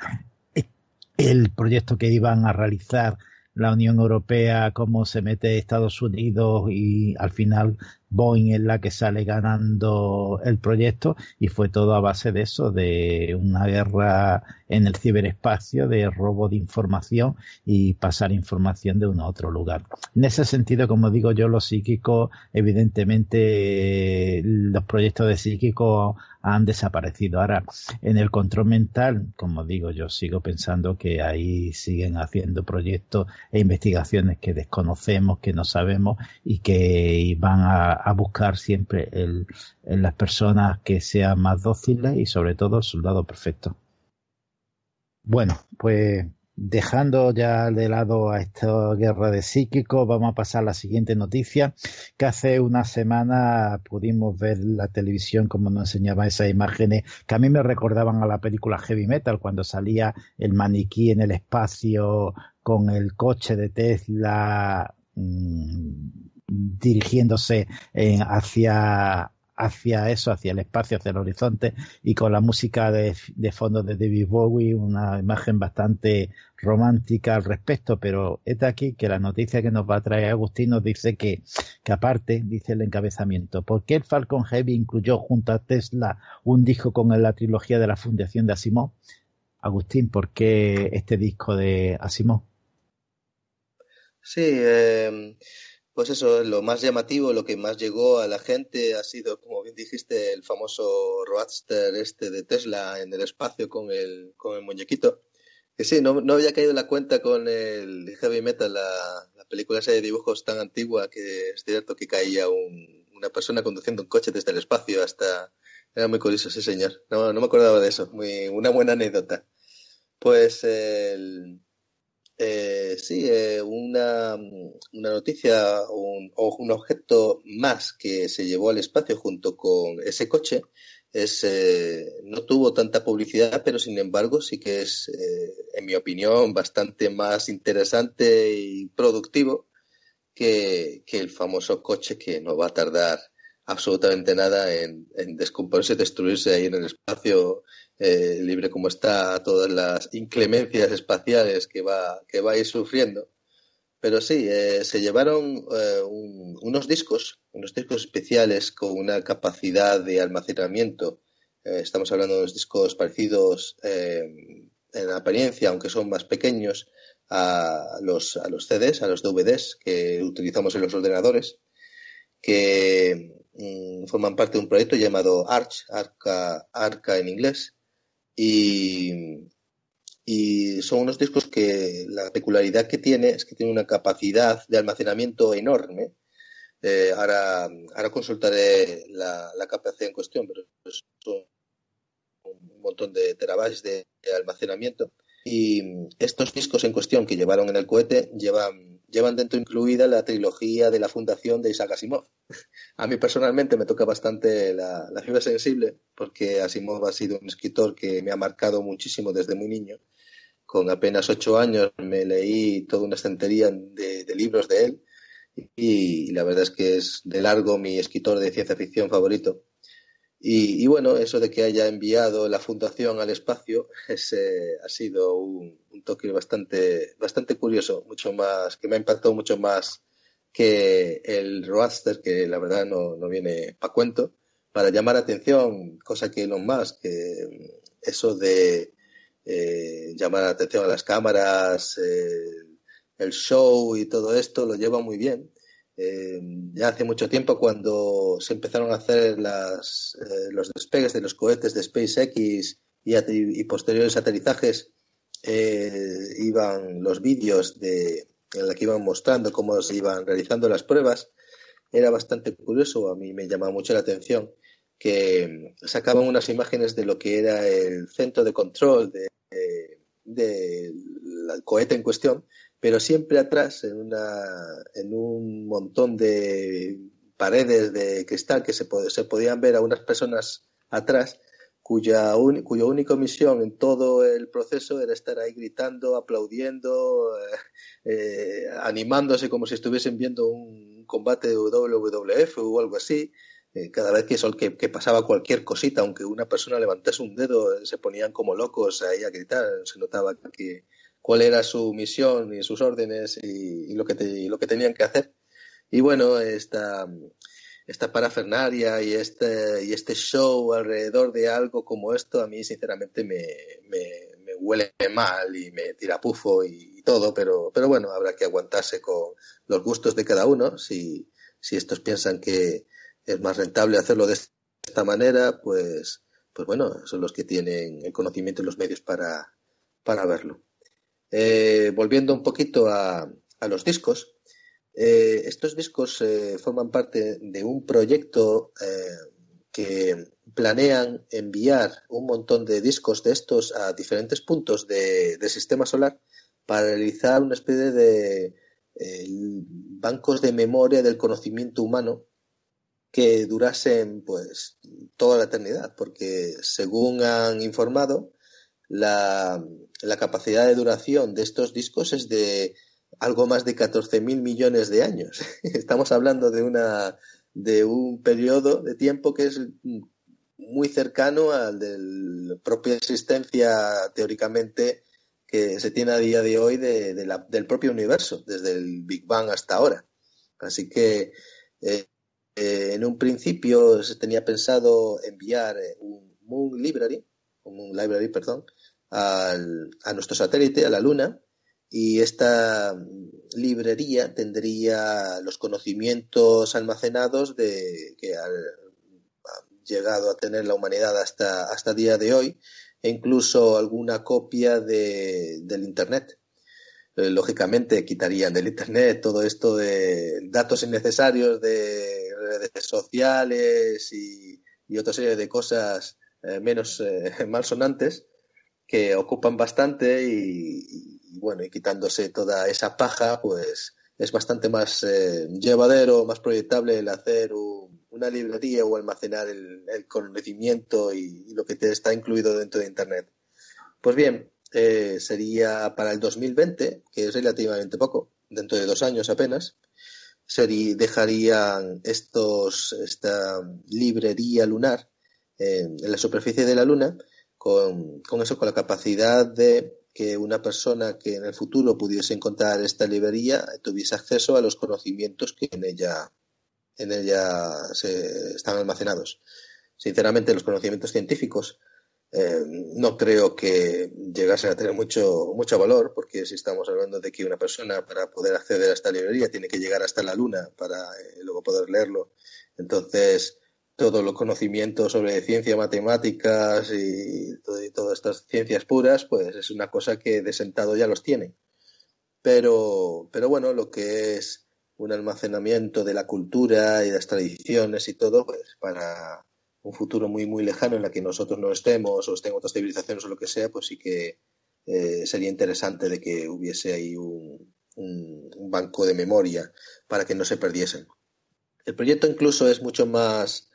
el proyecto que iban a realizar la Unión Europea, cómo se mete Estados Unidos y al final Boeing es la que sale ganando el proyecto y fue todo a base de eso, de una guerra en el ciberespacio, de robo de información y pasar información de uno a otro lugar. En ese sentido, como digo yo, los psíquicos, evidentemente los proyectos de psíquicos han desaparecido. Ahora, en el control mental, como digo, yo sigo pensando que ahí siguen haciendo proyectos e investigaciones que desconocemos, que no sabemos y que van a buscar siempre el, en las personas que sean más dóciles y sobre todo el soldado perfecto. Bueno, pues dejando ya de lado a esta guerra de psíquicos, vamos a pasar a la siguiente noticia, que hace una semana pudimos ver la televisión como nos enseñaba esas imágenes que a mí me recordaban a la película Heavy Metal, cuando salía el maniquí en el espacio con el coche de Tesla mm, dirigiéndose hacia hacia eso, hacia el espacio, hacia el horizonte, y con la música de, fondo de David Bowie, una imagen bastante romántica al respecto, pero es aquí que la noticia que nos va a traer Agustín nos dice que, que aparte, dice el encabezamiento, ¿por qué el Falcon Heavy incluyó junto a Tesla un disco con la trilogía de la Fundación de Asimov? Agustín, ¿por qué este disco de Asimov? Sí, eh, pues eso, lo más llamativo, lo que más llegó a la gente ha sido, como bien dijiste, el famoso Roadster este de Tesla en el espacio con el, con el muñequito. Que sí, no, no había caído la cuenta con el Heavy Metal, la, la película esa de dibujos tan antigua que es cierto que caía un, una persona conduciendo un coche desde el espacio hasta... Era muy curioso, sí señor. No, no me acordaba de eso. Muy, una buena anécdota. Pues el, eh, sí, eh, una, una, noticia un, o un objeto más que se llevó al espacio junto con ese coche es eh, no tuvo tanta publicidad, pero sin embargo sí que es, eh, en mi opinión, bastante más interesante y productivo que, que, el famoso coche que no va a tardar absolutamente nada en, en descomponerse y destruirse ahí en el espacio eh, libre como está, todas las inclemencias espaciales que va, que va a ir sufriendo. Pero sí, eh, se llevaron eh, un, unos discos, unos discos especiales con una capacidad de almacenamiento. Eh, estamos hablando de unos discos parecidos en apariencia, aunque son más pequeños, a los, a los CDs, a los DVDs que utilizamos en los ordenadores, que mm, forman parte de un proyecto llamado Arch, Arca, Arca en inglés, y, y son unos discos que la peculiaridad que tiene es que tiene una capacidad de almacenamiento enorme. Eh, ahora, ahora consultaré la, la, capacidad en cuestión, pero son un montón de terabytes de, de, almacenamiento. Y estos discos en cuestión que llevaron en el cohete llevan llevan dentro incluida la trilogía de la fundación de Isaac Asimov. A mí personalmente me toca bastante la, la, fibra sensible porque Asimov ha sido un escritor que me ha marcado muchísimo desde muy niño. Con apenas ocho años me leí toda una estantería de, libros de él y la verdad es que es de largo mi escritor de ciencia ficción favorito. Y, y, bueno, eso de que haya enviado la fundación al espacio ese ha sido un, toque bastante, bastante curioso, mucho más, que me ha impactado mucho más que el Roadster, que la verdad no, no viene para cuento, para llamar atención, cosa que Elon Musk, que eso de eh, llamar la atención a las cámaras, eh, el show y todo esto lo lleva muy bien eh, ya hace mucho tiempo cuando se empezaron a hacer las, eh, los despegues de los cohetes de SpaceX y, y posteriores aterrizajes, eh, iban los vídeos de, en la que iban mostrando cómo se iban realizando las pruebas. Era bastante curioso, a mí me llamaba mucho la atención que sacaban unas imágenes de lo que era el centro de control del de, cohete en cuestión pero siempre atrás, en, una, en un montón de paredes de cristal que se, se podían ver a unas personas atrás cuya, cuya única misión en todo el proceso era estar ahí gritando, aplaudiendo, eh, eh, animándose como si estuviesen viendo un combate de WWF o algo así. Eh, cada vez que, que, pasaba cualquier cosita, aunque una persona levantase un dedo, se ponían como locos ahí a gritar. Se notaba que, cuál era su misión y sus órdenes y, lo, que te, y lo que tenían que hacer. Y bueno, esta, esta parafernaria y este, y este show alrededor de algo como esto a mí sinceramente me, me, me huele mal y me tira pufo y, y, todo, pero, pero bueno, habrá que aguantarse con los gustos de cada uno. Si, si estos piensan que es más rentable hacerlo de esta manera, pues, pues bueno, son los que tienen el conocimiento y los medios para, para verlo. Eh, volviendo un poquito a, los discos, eh, estos discos eh, forman parte de un proyecto que planean enviar un montón de discos de estos a diferentes puntos del de sistema solar para realizar una especie de bancos de memoria del conocimiento humano que durasen pues toda la eternidad, porque según han informado, la, la, capacidad de duración de estos discos es de algo más de 14.000 millones de años. Estamos hablando de, una, de un periodo de tiempo que es muy cercano al de la propia existencia teóricamente que se tiene a día de hoy de, del propio universo, desde el Big Bang hasta ahora. Así que eh, eh, en un principio se tenía pensado enviar eh, un Moon Library, un Library, perdón, al, a nuestro satélite, a la Luna, y esta librería tendría los conocimientos almacenados de que ha llegado a tener la humanidad hasta hasta día de hoy e incluso alguna copia de, del Internet. Eh, lógicamente quitarían del Internet todo esto de datos innecesarios de redes sociales y, otra serie de cosas eh, menos eh, malsonantes que ocupan bastante y, bueno, y quitándose toda esa paja, pues es bastante más llevadero, más proyectable el hacer una librería o almacenar el, conocimiento y, lo que te está incluido dentro de Internet. Pues bien, eh, sería para el 2020, que es relativamente poco, dentro de dos años apenas, dejarían estos, esta librería lunar en la superficie de la Luna con, eso, con la capacidad de que una persona que en el futuro pudiese encontrar esta librería tuviese acceso a los conocimientos que en ella en ella se están almacenados. Sinceramente, los conocimientos científicos eh, no creo que llegasen a tener mucho, mucho valor, porque si estamos hablando de que una persona para poder acceder a esta librería tiene que llegar hasta la luna para eh, luego poder leerlo, entonces todos los conocimientos sobre ciencia, matemáticas y, y, todas estas ciencias puras, pues es una cosa que de sentado ya los tienen. Pero, pero bueno, lo que es un almacenamiento de la cultura y las tradiciones y todo, pues para un futuro muy, muy lejano en la que nosotros no estemos o estén otras civilizaciones o lo que sea, pues sí que eh, sería interesante de que hubiese ahí un, banco de memoria para que no se perdiesen. El proyecto incluso es mucho más,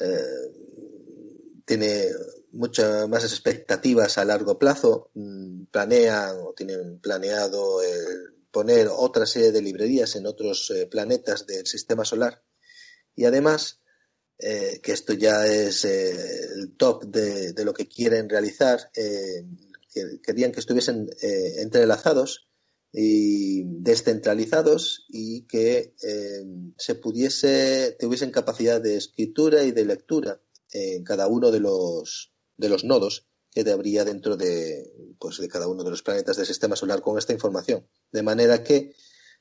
eh, tiene muchas más expectativas a largo plazo, mm, planean o tienen planeado el poner otra serie de librerías en otros eh, planetas del sistema solar. Y además, eh, que esto ya es eh, el top de, lo que quieren realizar, que querían que estuviesen entrelazados y descentralizados y que se pudiese, tuviesen capacidad de escritura y de lectura en cada uno de los, de los nodos que habría dentro de, pues, de cada uno de los planetas del sistema solar con esta información. De manera que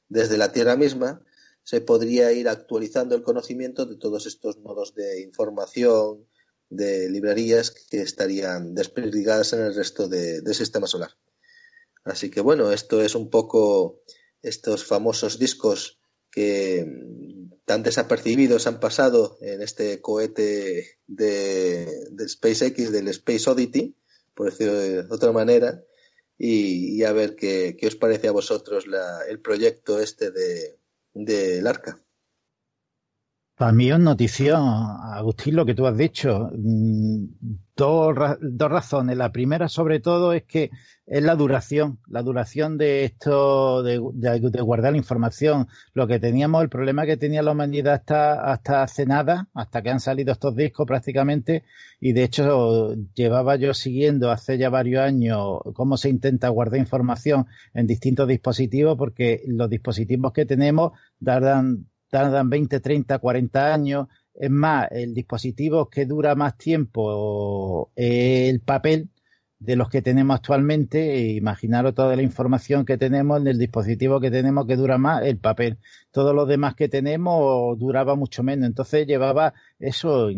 desde la Tierra misma se podría ir actualizando el conocimiento de todos estos nodos de información, de librerías que estarían desperdigadas en el resto del sistema solar. Así que bueno, esto es un poco estos famosos discos que tan desapercibidos han pasado en este cohete de, de SpaceX, del Space Oddity, por decirlo de otra manera, y, a ver qué, os parece a vosotros el proyecto este de, del arca. Para mí es notición, Agustín, lo que tú has dicho. Mm, dos, dos, razones. La primera, sobre todo, es que es la duración, la duración de esto, de, guardar la información. Lo que teníamos, el problema que tenía la humanidad hasta, hasta hace nada, hasta que han salido estos discos prácticamente, y de hecho llevaba yo siguiendo hace ya varios años cómo se intenta guardar información en distintos dispositivos, porque los dispositivos que tenemos tardan tardan 20, 30, 40 años. Es más, el dispositivo que dura más tiempo el papel de los que tenemos actualmente. E imaginaros toda la información que tenemos en el dispositivo que tenemos que dura más el papel. Todo lo demás que tenemos duraba mucho menos. Entonces llevaba eso,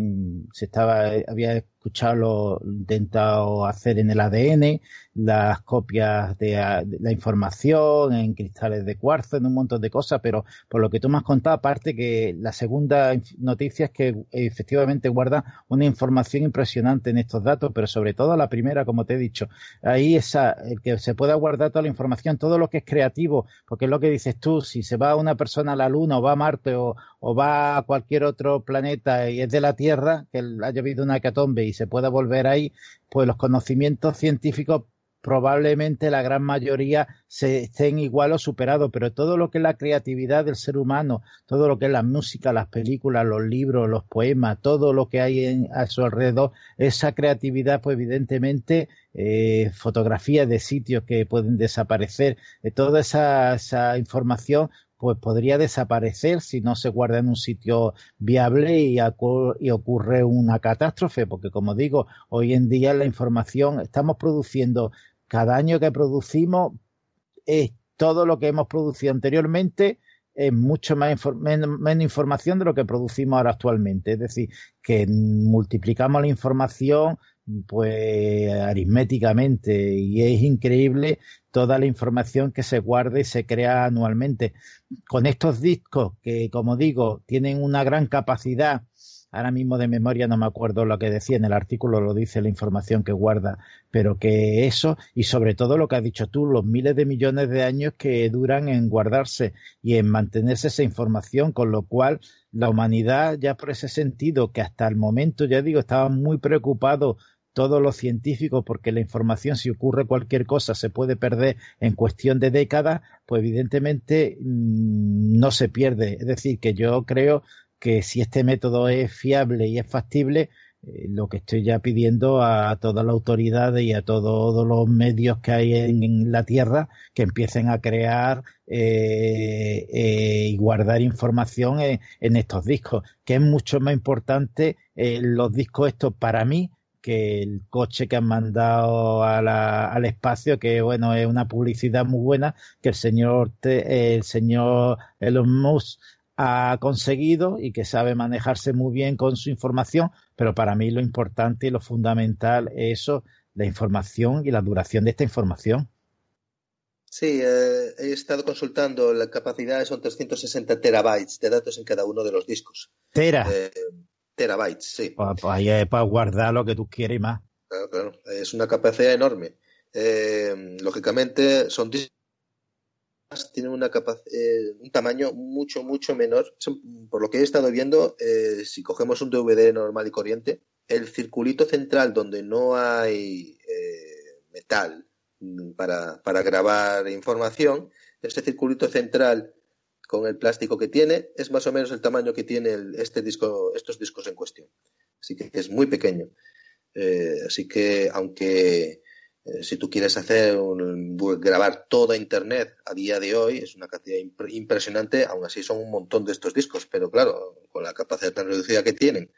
se estaba, había escuchado, lo intentado hacer en el ADN, las copias de, la información en cristales de cuarzo, en un montón de cosas, pero por lo que tú me has contado, aparte que la segunda noticia es que efectivamente guarda una información impresionante en estos datos, pero sobre todo la primera, como te he dicho, ahí esa, el que se pueda guardar toda la información, todo lo que es creativo, porque es lo que dices tú, si se va una persona a la Luna o va a Marte o, o va a cualquier otro planeta y es de la Tierra, que haya habido una hecatombe y se pueda volver ahí, pues los conocimientos científicos probablemente la gran mayoría se estén igual o superados, pero todo lo que es la creatividad del ser humano, todo lo que es la música, las películas, los libros, los poemas, todo lo que hay en, a su alrededor, esa creatividad, pues evidentemente, eh, fotografías de sitios que pueden desaparecer, eh, toda esa, esa información pues podría desaparecer si no se guarda en un sitio viable y, ocurre una catástrofe, porque como digo, hoy en día la información estamos produciendo cada año que producimos es todo lo que hemos producido anteriormente es mucho más menos, información de lo que producimos ahora actualmente. Es decir, que multiplicamos la información pues aritméticamente y es increíble toda la información que se guarda y se crea anualmente. Con estos discos que, como digo, tienen una gran capacidad ahora mismo de memoria no me acuerdo lo que decía en el artículo, lo dice la información que guarda, pero que eso y sobre todo lo que has dicho tú, los miles de millones de años que duran en guardarse y en mantenerse esa información, con lo cual la humanidad ya por ese sentido que hasta el momento, ya digo, estaba muy preocupado todos los científicos porque la información si ocurre cualquier cosa se puede perder en cuestión de décadas, pues evidentemente mm, no se pierde. Es decir, que yo creo que si este método es fiable y es factible, eh, lo que estoy ya pidiendo a todas las autoridades y a todos los medios que hay en, la Tierra que empiecen a crear eh, eh, y guardar información en, estos discos, que es mucho más importante los discos estos para mí que el coche que han mandado al espacio, que bueno, es una publicidad muy buena, que el señor, el señor Elon Musk ha conseguido y que sabe manejarse muy bien con su información, pero para mí lo importante y lo fundamental es eso, la información y la duración de esta información. Sí, eh, he estado consultando, la capacidad son 360 terabytes de datos en cada uno de los discos. Tera. Eh, terabytes, sí. Pues, pues ahí es para guardar lo que tú quieres y más. Claro, claro. Es una capacidad enorme. Eh, lógicamente son discos tienen una eh, un tamaño mucho, mucho menor. Por lo que he estado viendo, eh, si cogemos un DVD normal y corriente, el circulito central donde no hay metal para, para, grabar información, este circulito central con el plástico que tiene es más o menos el tamaño que tiene este disco, estos discos en cuestión. Así que es muy pequeño. así que aunque eh, si tú quieres hacer un, grabar toda Internet a día de hoy, es una cantidad impresionante, aún así son un montón de estos discos, pero claro, con la capacidad tan reducida que tienen,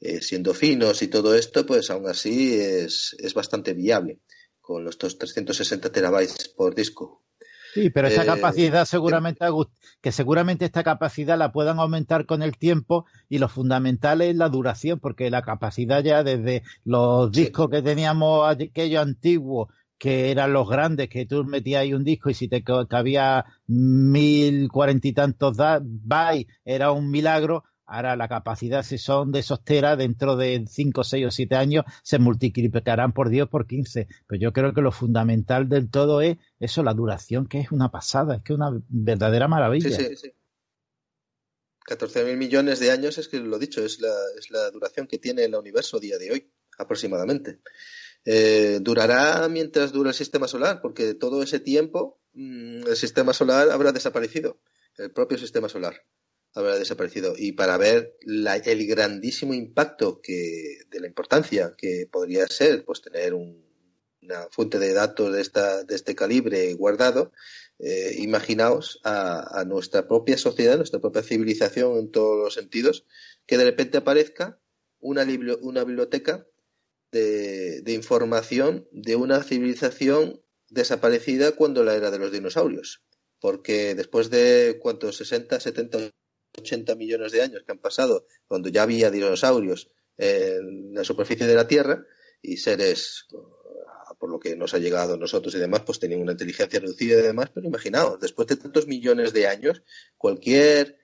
eh, siendo finos y todo esto, pues aún así es, es bastante viable, con los 360 terabytes por disco. Sí, pero esa eh, capacidad seguramente, que seguramente esta capacidad la puedan aumentar con el tiempo y lo fundamental es la duración, porque la capacidad ya desde los discos que teníamos aquellos antiguos, que eran los grandes, que tú metías ahí un disco y si te cabía mil cuarenta y tantos bytes era un milagro, Ahora la capacidad, si son de esos teras, dentro de 5, 6 o 7 años se multiplicarán por 10 por 15. Pero yo creo que lo fundamental del todo es eso, la duración, que es una pasada, es que es una verdadera maravilla. Sí, sí, sí. 14.000 millones de años es que lo dicho, es la, es la duración que tiene el universo a día de hoy, aproximadamente. Eh, durará mientras dura el sistema solar, porque todo ese tiempo mm, el sistema solar habrá desaparecido, el propio sistema solar habrá desaparecido. Y para ver el grandísimo impacto que, de la importancia que podría ser pues tener una fuente de datos de, esta, de este calibre guardado, eh, imaginaos a, nuestra propia sociedad, nuestra propia civilización en todos los sentidos, que de repente aparezca una, una biblioteca de, de información de una civilización desaparecida cuando la era de los dinosaurios. Porque después de cuántos 60, 70, 80 millones de años que han pasado, cuando ya había dinosaurios en la superficie de la Tierra y seres, por lo que nos ha llegado a nosotros y demás, pues tenían una inteligencia reducida y demás, pero imaginaos, después de tantos millones de años, cualquier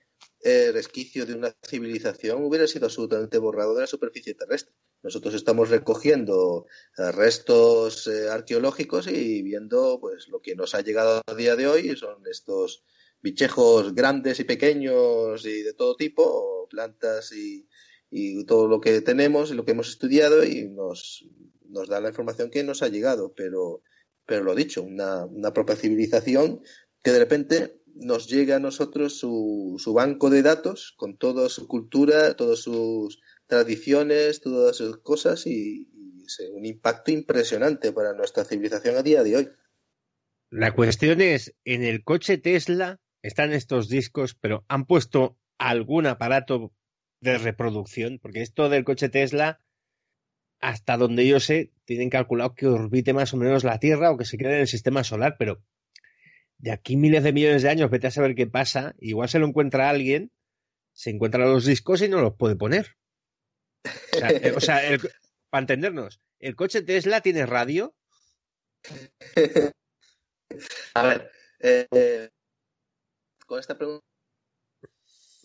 eh, resquicio de una civilización hubiera sido absolutamente borrado de la superficie terrestre. Nosotros estamos recogiendo eh, restos eh, arqueológicos y viendo pues lo que nos ha llegado a día de hoy son estos bichejos grandes y pequeños y de todo tipo, plantas y, todo lo que tenemos y lo que hemos estudiado y nos, nos da la información que nos ha llegado, pero pero lo dicho, una, una propia civilización que de repente nos llega a nosotros su, su banco de datos con toda su cultura, todas sus tradiciones, todas sus cosas y, un impacto impresionante para nuestra civilización a día de hoy. La cuestión es, en el coche Tesla están estos discos, pero ¿han puesto algún aparato de reproducción? Porque esto del coche Tesla, hasta donde yo sé, tienen calculado que orbite más o menos la Tierra o que se quede en el sistema solar, pero de aquí miles de millones de años, vete a saber qué pasa, igual se lo encuentra alguien, se encuentra los discos y no los puede poner. O sea, eh, para entendernos, ¿el coche Tesla tiene radio? A ver, eh, con esta pregunta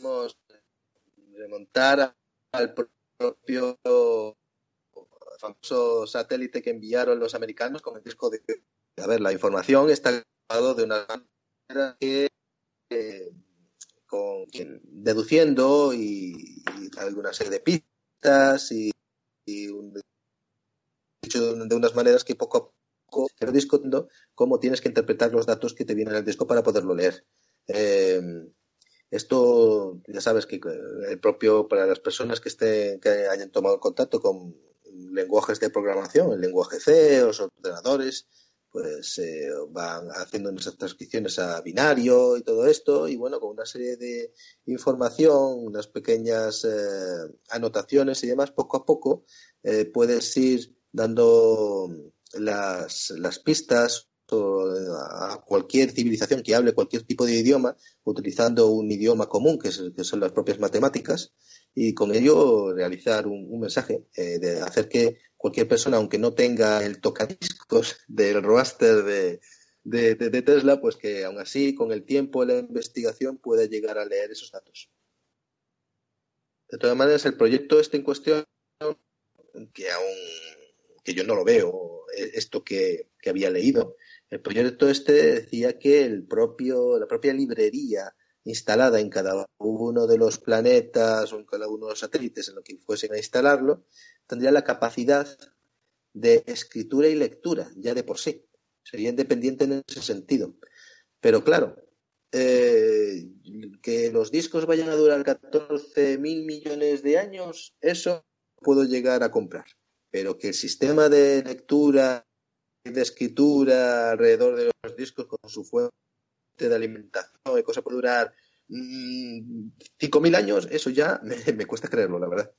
a remontar al propio famoso satélite que enviaron los americanos con el disco de... A ver, la información está de una manera que eh, con, deduciendo y, alguna serie de pistas y, de unas maneras que poco a poco pero discutiendo cómo tienes que interpretar los datos que te vienen en el disco para poderlo leer. Eh, esto ya sabes que el propio para las personas que estén que hayan tomado contacto con lenguajes de programación, el lenguaje C, los ordenadores, pues eh, van haciendo unas transcripciones a binario y todo esto, y bueno, con una serie de información, unas pequeñas eh, anotaciones y demás, poco a poco eh, puedes ir dando las, las pistas a cualquier civilización que hable cualquier tipo de idioma, utilizando un idioma común, que, son las propias matemáticas, y con ello realizar un, mensaje, de hacer que cualquier persona, aunque no tenga el tocadiscos del roster de, Tesla, pues que aún así, con el tiempo de la investigación, puede llegar a leer esos datos. De todas maneras, el proyecto este en cuestión, que aún que yo no lo veo, esto que, que había leído, el proyecto este decía que el propio, la propia librería instalada en cada uno de los planetas o en cada uno de los satélites en lo que fuesen a instalarlo, tendría la capacidad de escritura y lectura, ya de por sí. Sería independiente en ese sentido. Pero claro, eh, que los discos vayan a durar 14 mil millones de años, eso puedo llegar a comprar. Pero que el sistema de lectura de escritura alrededor de los discos con su fuente de alimentación y cosa puede durar mm, cinco mil años, eso ya me cuesta creerlo, la verdad.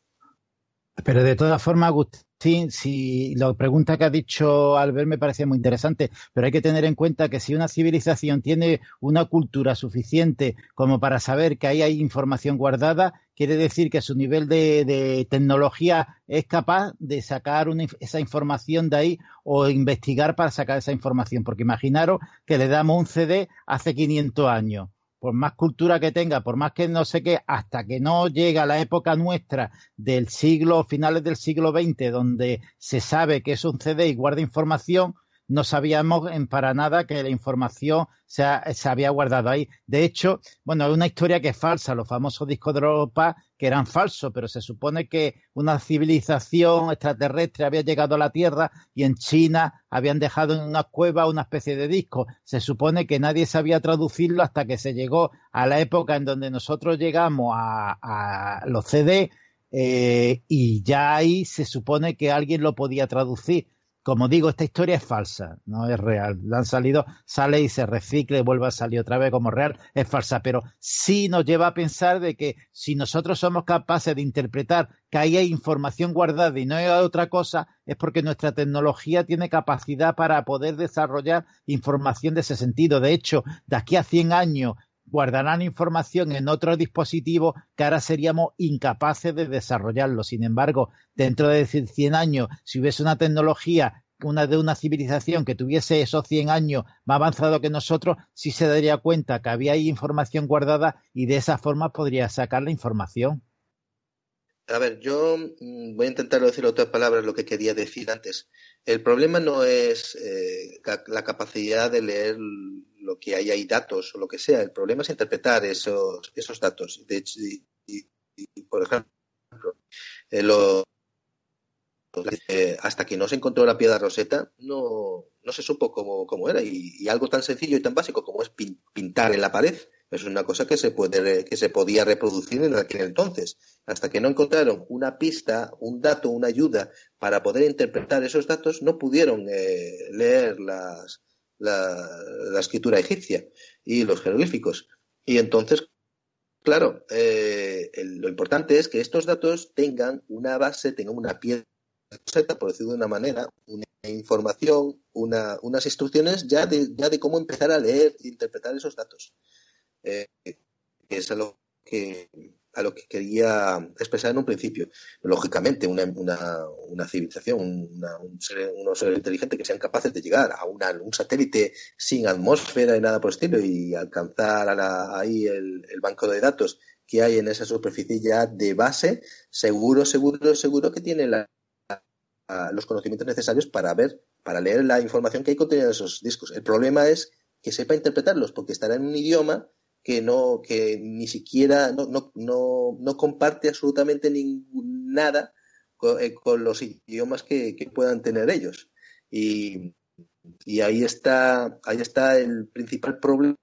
Pero de todas formas, Agustín, si la pregunta que ha dicho Albert me parece muy interesante, pero hay que tener en cuenta que si una civilización tiene una cultura suficiente como para saber que ahí hay información guardada, quiere decir que su nivel de, tecnología es capaz de sacar esa información de ahí o investigar para sacar esa información. Porque imaginaros que le damos un CD hace 500 años por más cultura que tenga, por más que no sé qué, hasta que no llega la época nuestra del siglo, finales del siglo XX, donde se sabe que es un CD y guarda información, no sabíamos en para nada que la información se, había guardado ahí. De hecho, bueno, es una historia que es falsa. Los famosos discos de Europa que eran falsos, pero se supone que una civilización extraterrestre había llegado a la Tierra y en China habían dejado en una cueva una especie de disco. Se supone que nadie sabía traducirlo hasta que se llegó a la época en donde nosotros llegamos a, los CD eh, y ya ahí se supone que alguien lo podía traducir como digo, esta historia es falsa, no es real. La han salido, sale y se recicla y vuelve a salir otra vez como real, es falsa, pero sí nos lleva a pensar de que si nosotros somos capaces de interpretar que ahí hay información guardada y no hay otra cosa, es porque nuestra tecnología tiene capacidad para poder desarrollar información de ese sentido. De hecho, de aquí a 100 años guardarán información en otro dispositivo que ahora seríamos incapaces de desarrollarlo. Sin embargo, dentro de 100 años, si hubiese una tecnología una de una civilización que tuviese esos 100 años más avanzado que nosotros, sí se daría cuenta que había ahí información guardada y de esa forma podría sacar la información. A ver, yo mm, voy a intentar decir otras palabras lo que quería decir antes. El problema no es eh, la capacidad de leer lo que hay ahí datos o lo que sea. El problema es interpretar esos, esos datos. De hecho, por ejemplo, eh, eh, hasta que no se encontró la piedra roseta, no, no se supo cómo, cómo era. Y, algo tan sencillo y tan básico como es pintar en la pared, es una cosa que se, puede, que se podía reproducir en aquel entonces. Hasta que no encontraron una pista, un dato, una ayuda para poder interpretar esos datos, no pudieron eh, leer las, la, escritura egipcia y los jeroglíficos. Y entonces, claro, eh, lo importante es que estos datos tengan una base, tengan una piedra por decirlo de una manera, una información, una, unas instrucciones ya de, ya de cómo empezar a leer e interpretar esos datos. Eh, es a lo que a lo que quería expresar en un principio. Lógicamente, una, una, civilización, un ser, unos seres inteligentes que sean capaces de llegar a un satélite sin atmósfera y nada por el estilo y alcanzar ahí el, el, banco de datos que hay en esa superficie ya de base, seguro, seguro, seguro que tiene la, los conocimientos necesarios para ver, para leer la información que hay contenida en esos discos. El problema es que sepa interpretarlos, porque estará en un idioma que no, que ni siquiera, no, no, no, no comparte absolutamente ningún, nada eh, con, los idiomas que, puedan tener ellos. Y, y ahí está, ahí está el principal problema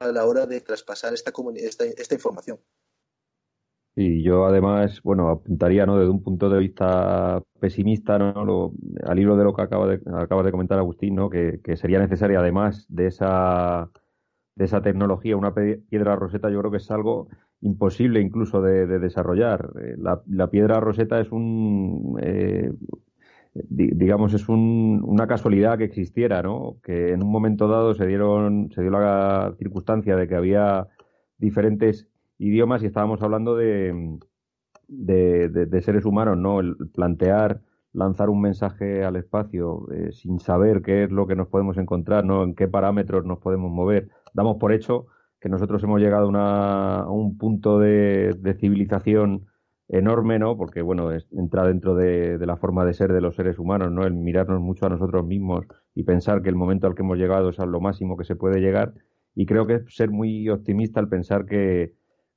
a la hora de traspasar esta, esta, esta información. Y yo además, bueno, apuntaría, ¿no? Desde un punto de vista pesimista, ¿no? al hilo de lo que acaba de, acabas de comentar, Agustín, ¿no? Que, sería necesaria, además de esa, de esa tecnología, una piedra roseta, yo creo que es algo imposible incluso de, desarrollar. Eh, la, piedra roseta es un, eh, digamos, es un, una casualidad que existiera, ¿no? Que en un momento dado se dieron, se dio la circunstancia de que había diferentes idiomas y estábamos hablando de, de, seres humanos, ¿no? El plantear lanzar un mensaje al espacio eh, sin saber qué es lo que nos podemos encontrar, ¿no? En qué parámetros nos podemos mover. Damos por hecho que nosotros hemos llegado a, un punto de, civilización enorme, ¿no? Porque, bueno, entra dentro de, de, la forma de ser de los seres humanos, ¿no? El mirarnos mucho a nosotros mismos y pensar que el momento al que hemos llegado es a lo máximo que se puede llegar. Y creo que es ser muy optimista al pensar que,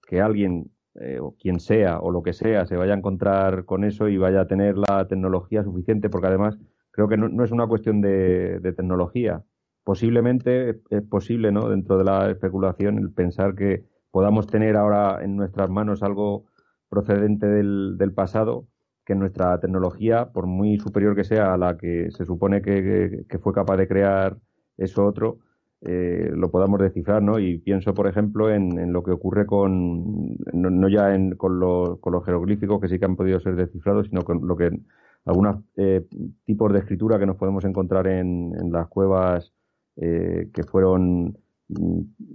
que alguien eh, o quien sea o lo que sea se vaya a encontrar con eso y vaya a tener la tecnología suficiente, porque además creo que no, es una cuestión de, tecnología. Posiblemente es posible, ¿no? Dentro de la especulación, el pensar que podamos tener ahora en nuestras manos algo procedente del, pasado, que nuestra tecnología, por muy superior que sea a la que se supone que fue capaz de crear eso otro, eh, lo podamos descifrar, ¿no? Y pienso, por ejemplo, en, lo que ocurre con, no, ya con, los, con los jeroglíficos que sí que han podido ser descifrados, sino con lo que algunos eh, tipos de escritura que nos podemos encontrar en, las cuevas eh, que fueron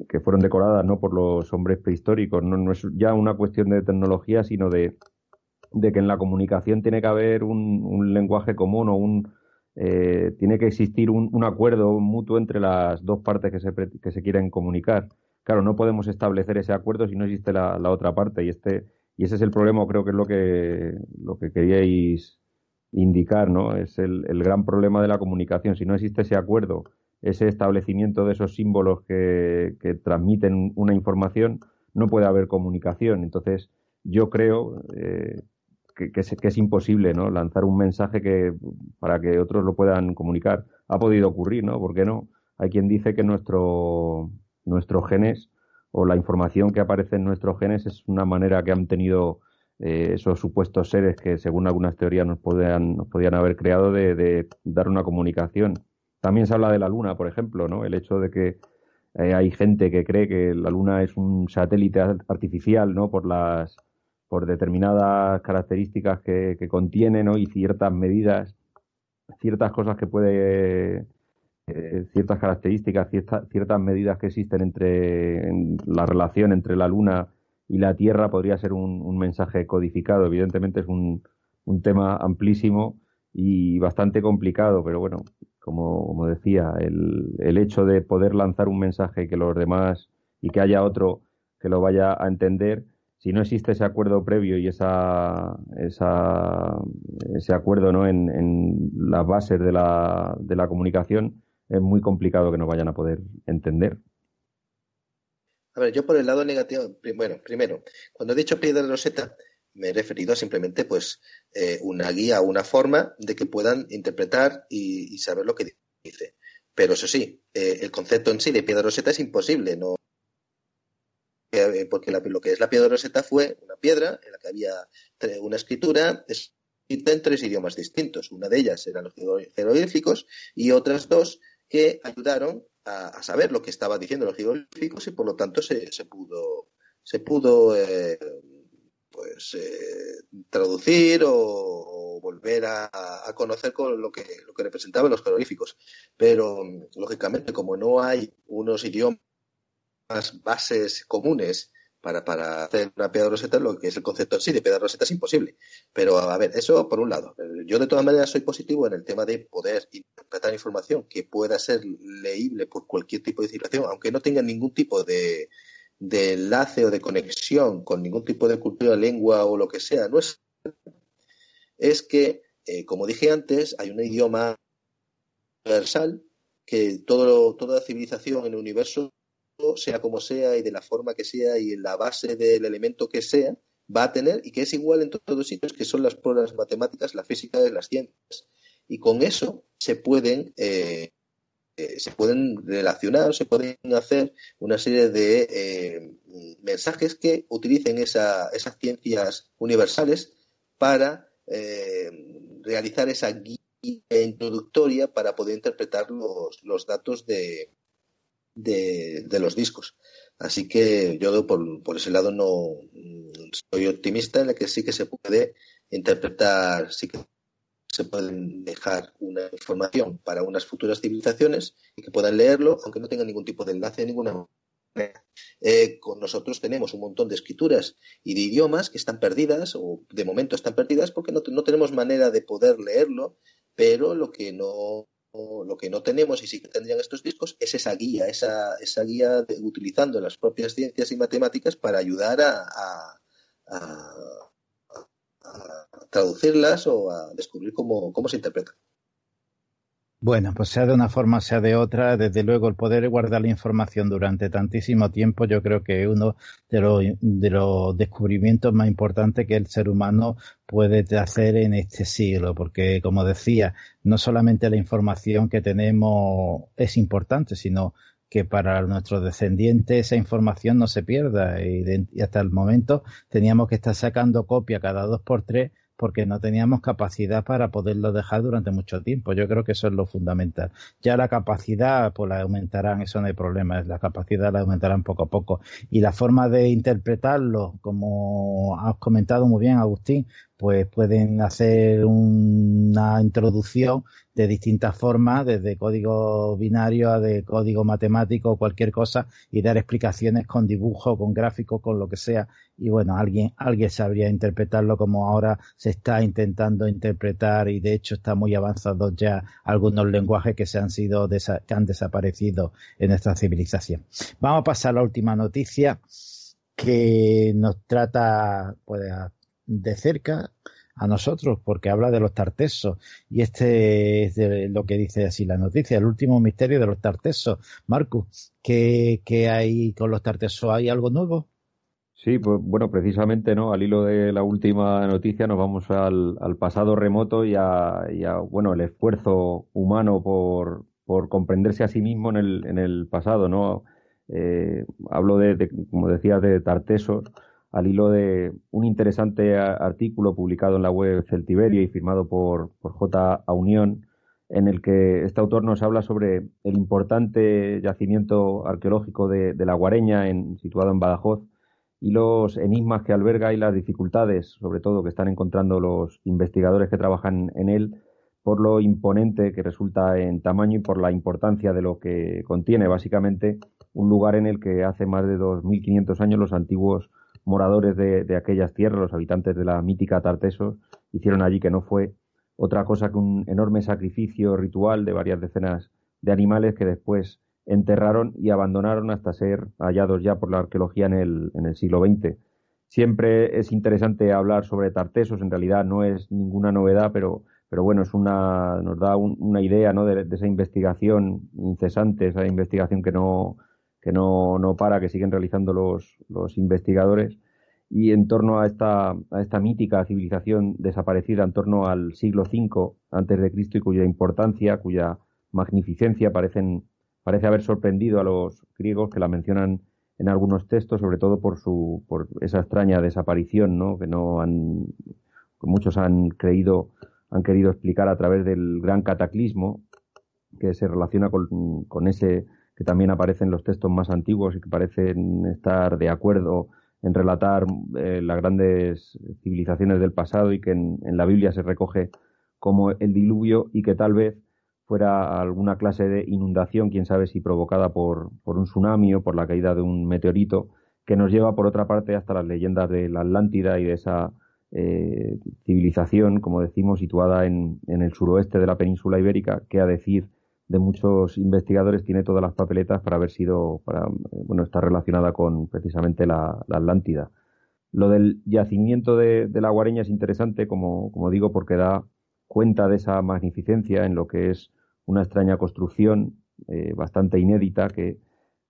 que fueron decoradas no por los hombres prehistóricos no, no es ya una cuestión de tecnología sino de, de que en la comunicación tiene que haber un, un lenguaje común o un, eh, tiene que existir un, acuerdo mutuo entre las dos partes que se, que se quieren comunicar. Claro, no podemos establecer ese acuerdo si no existe la, otra parte y este y ese es el problema, creo que es lo que lo que queríais indicar, ¿no? Es el, el gran problema de la comunicación. Si no existe ese acuerdo, ese establecimiento de esos símbolos que, que transmiten una información, no puede haber comunicación. Entonces, yo creo eh, que, es, imposible ¿no? lanzar un mensaje que para que otros lo puedan comunicar. Ha podido ocurrir, ¿no? ¿Por qué no? Hay quien dice que nuestro, nuestros genes o la información que aparece en nuestros genes es una manera que han tenido eh, esos supuestos seres que según algunas teorías nos podían, nos podían haber creado de, dar una comunicación. También se habla de la luna, por ejemplo, ¿no? El hecho de que eh, hay gente que cree que la luna es un satélite artificial, ¿no? Por las por determinadas características que, contiene ¿no? y ciertas medidas, ciertas cosas que puede, eh, ciertas características, ciertas medidas que existen entre la relación entre la Luna y la Tierra podría ser un, mensaje codificado. Evidentemente es un, un, tema amplísimo y bastante complicado, pero bueno, como, como decía, el, el hecho de poder lanzar un mensaje que los demás y que haya otro que lo vaya a entender, si no existe ese acuerdo previo y esa, ese acuerdo ¿no? en, las bases de la, de la comunicación, es muy complicado que nos vayan a poder entender. A ver, yo por el lado negativo, bueno, primero, cuando he dicho piedra roseta, me he referido a simplemente pues eh, una guía, una forma de que puedan interpretar y, saber lo que dice. Pero eso sí, eh, el concepto en sí de piedra roseta es imposible, no eh, porque lo que es la piedra roseta fue una piedra en la que había una escritura escrita en tres idiomas distintos. Una de ellas eran los jeroglíficos y otras dos que ayudaron a, saber lo que estaba diciendo los jeroglíficos y por lo tanto se, se pudo se pudo pues eh, traducir o, volver a, conocer con lo que lo que representaban los jeroglíficos pero lógicamente como no hay unos idiomas bases comunes para, para hacer una piedra roseta, lo que es el concepto en sí de piedra roseta es imposible. Pero a ver, eso por un lado. Yo de todas maneras soy positivo en el tema de poder interpretar información que pueda ser leíble por cualquier tipo de civilización, aunque no tenga ningún tipo de, de enlace o de conexión con ningún tipo de cultura, lengua o lo que sea. No es, que, eh, como dije antes, hay un idioma universal que todo, toda civilización en el universo sea como sea y de la forma que sea y en la base del elemento que sea, va a tener y que es igual en todos sitios, que son las pruebas matemáticas, la física las ciencias. Y con eso se pueden, eh, eh, se pueden relacionar, se pueden hacer una serie de eh, mensajes que utilicen esas ciencias universales para realizar esa guía introductoria para poder interpretar los datos de, de, los discos. Así que yo por, por, ese lado no soy optimista en el que sí que se puede interpretar, sí que se pueden dejar una información para unas futuras civilizaciones y que puedan leerlo, aunque no tengan ningún tipo de enlace de ninguna manera. Eh, con nosotros tenemos un montón de escrituras y de idiomas que están perdidas o de momento están perdidas porque no, no tenemos manera de poder leerlo, pero lo que no lo que no tenemos y sí que tendrían estos discos es esa guía, esa, esa guía utilizando las propias ciencias y matemáticas para ayudar a, traducirlas o a descubrir cómo, cómo se interpretan. Bueno, pues sea de una forma, sea de otra, desde luego el poder guardar la información durante tantísimo tiempo, yo creo que es uno de los, de los descubrimientos más importantes que el ser humano puede hacer en este siglo, porque como decía, no solamente la información que tenemos es importante, sino que para nuestros descendientes esa información no se pierda y, hasta el momento teníamos que estar sacando copia cada dos por tres porque no teníamos capacidad para poderlo dejar durante mucho tiempo. Yo creo que eso es lo fundamental. Ya la capacidad, pues la aumentarán, eso no hay problema, la capacidad la aumentarán poco a poco. Y la forma de interpretarlo, como has comentado muy bien, Agustín, pues pueden hacer una introducción de distintas formas, desde código binario a de código matemático, cualquier cosa, y dar explicaciones con dibujo, con gráfico, con lo que sea. Y bueno, alguien, alguien sabría interpretarlo como ahora se está intentando interpretar y de hecho está muy avanzado ya algunos lenguajes que se han sido, que han desaparecido en nuestra civilización. Vamos a pasar a la última noticia que nos trata, pues, de cerca a nosotros porque habla de los tartesos y este es lo que dice así la noticia, el último misterio de los tartesos. Marcus, ¿qué, hay con los tartesos? ¿Hay algo nuevo? Sí, pues bueno, precisamente, ¿no? Al hilo de la última noticia nos vamos al, pasado remoto y a, bueno, el esfuerzo humano por, por comprenderse a sí mismo en el, en el pasado, ¿no? Eh, hablo de, como decía, de tartesos al hilo de un interesante artículo publicado en la web Celtiberia y firmado por, por J. Unión, en el que este autor nos habla sobre el importante yacimiento arqueológico de, la Guareña, en, situado en Badajoz, y los enigmas que alberga y las dificultades, sobre todo, que están encontrando los investigadores que trabajan en él, por lo imponente que resulta en tamaño y por la importancia de lo que contiene, básicamente, un lugar en el que hace más de 2.500 años los antiguos moradores de, aquellas tierras, los habitantes de la mítica Tartesos, hicieron allí que no fue otra cosa que un enorme sacrificio ritual de varias decenas de animales que después enterraron y abandonaron hasta ser hallados ya por la arqueología en el, en el siglo XX. Siempre es interesante hablar sobre Tartesos, en realidad no es ninguna novedad, pero, pero bueno, es una, nos da una idea ¿no? de, esa investigación incesante, esa investigación que no, que no, no para, que siguen realizando los, los investigadores. y en torno a esta, a esta mítica civilización desaparecida en torno al siglo V antes de Cristo y cuya importancia, cuya magnificencia parecen, parece haber sorprendido a los griegos que la mencionan en algunos textos, sobre todo por su, por esa extraña desaparición, ¿no? que no han, muchos han creído, han querido explicar a través del gran cataclismo que se relaciona con, con ese que también aparece en los textos más antiguos y que parecen estar de acuerdo en relatar eh, las grandes civilizaciones del pasado y que en, la Biblia se recoge como el diluvio y que tal vez fuera alguna clase de inundación, quién sabe si provocada por, por un tsunami o por la caída de un meteorito, que nos lleva por otra parte hasta las leyendas de la Atlántida y de esa eh, civilización, como decimos, situada en, en, el suroeste de la península ibérica, que a decir de muchos investigadores tiene todas las papeletas para haber sido, para, bueno, está relacionada con precisamente la, Atlántida. Lo del yacimiento de, la Guareña es interesante, como, como digo, porque da cuenta de esa magnificencia en lo que es una extraña construcción eh, bastante inédita que,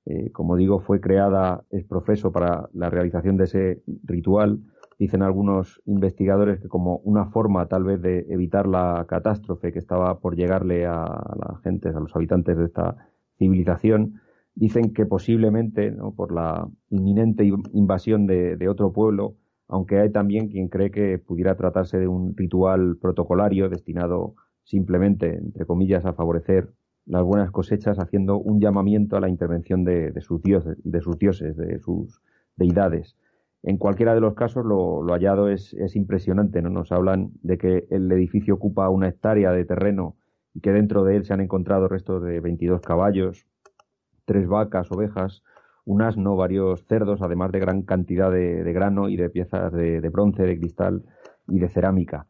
eh, como digo, fue creada es profeso para la realización de ese ritual dicen algunos investigadores que como una forma tal vez de evitar la catástrofe que estaba por llegarle a la gente, a los habitantes de esta civilización, dicen que posiblemente por la inminente invasión de, otro pueblo, aunque hay también quien cree que pudiera tratarse de un ritual protocolario destinado simplemente, entre comillas, a favorecer las buenas cosechas, haciendo un llamamiento a la intervención de, sus dioses, de sus dioses, de sus deidades. En cualquiera de los casos, lo, hallado es, impresionante. ¿no? Nos hablan de que el edificio ocupa una hectárea de terreno y que dentro de él se han encontrado restos de 22 caballos, tres vacas, ovejas, un asno, varios cerdos, además de gran cantidad de, grano y de piezas de, bronce, de cristal y de cerámica.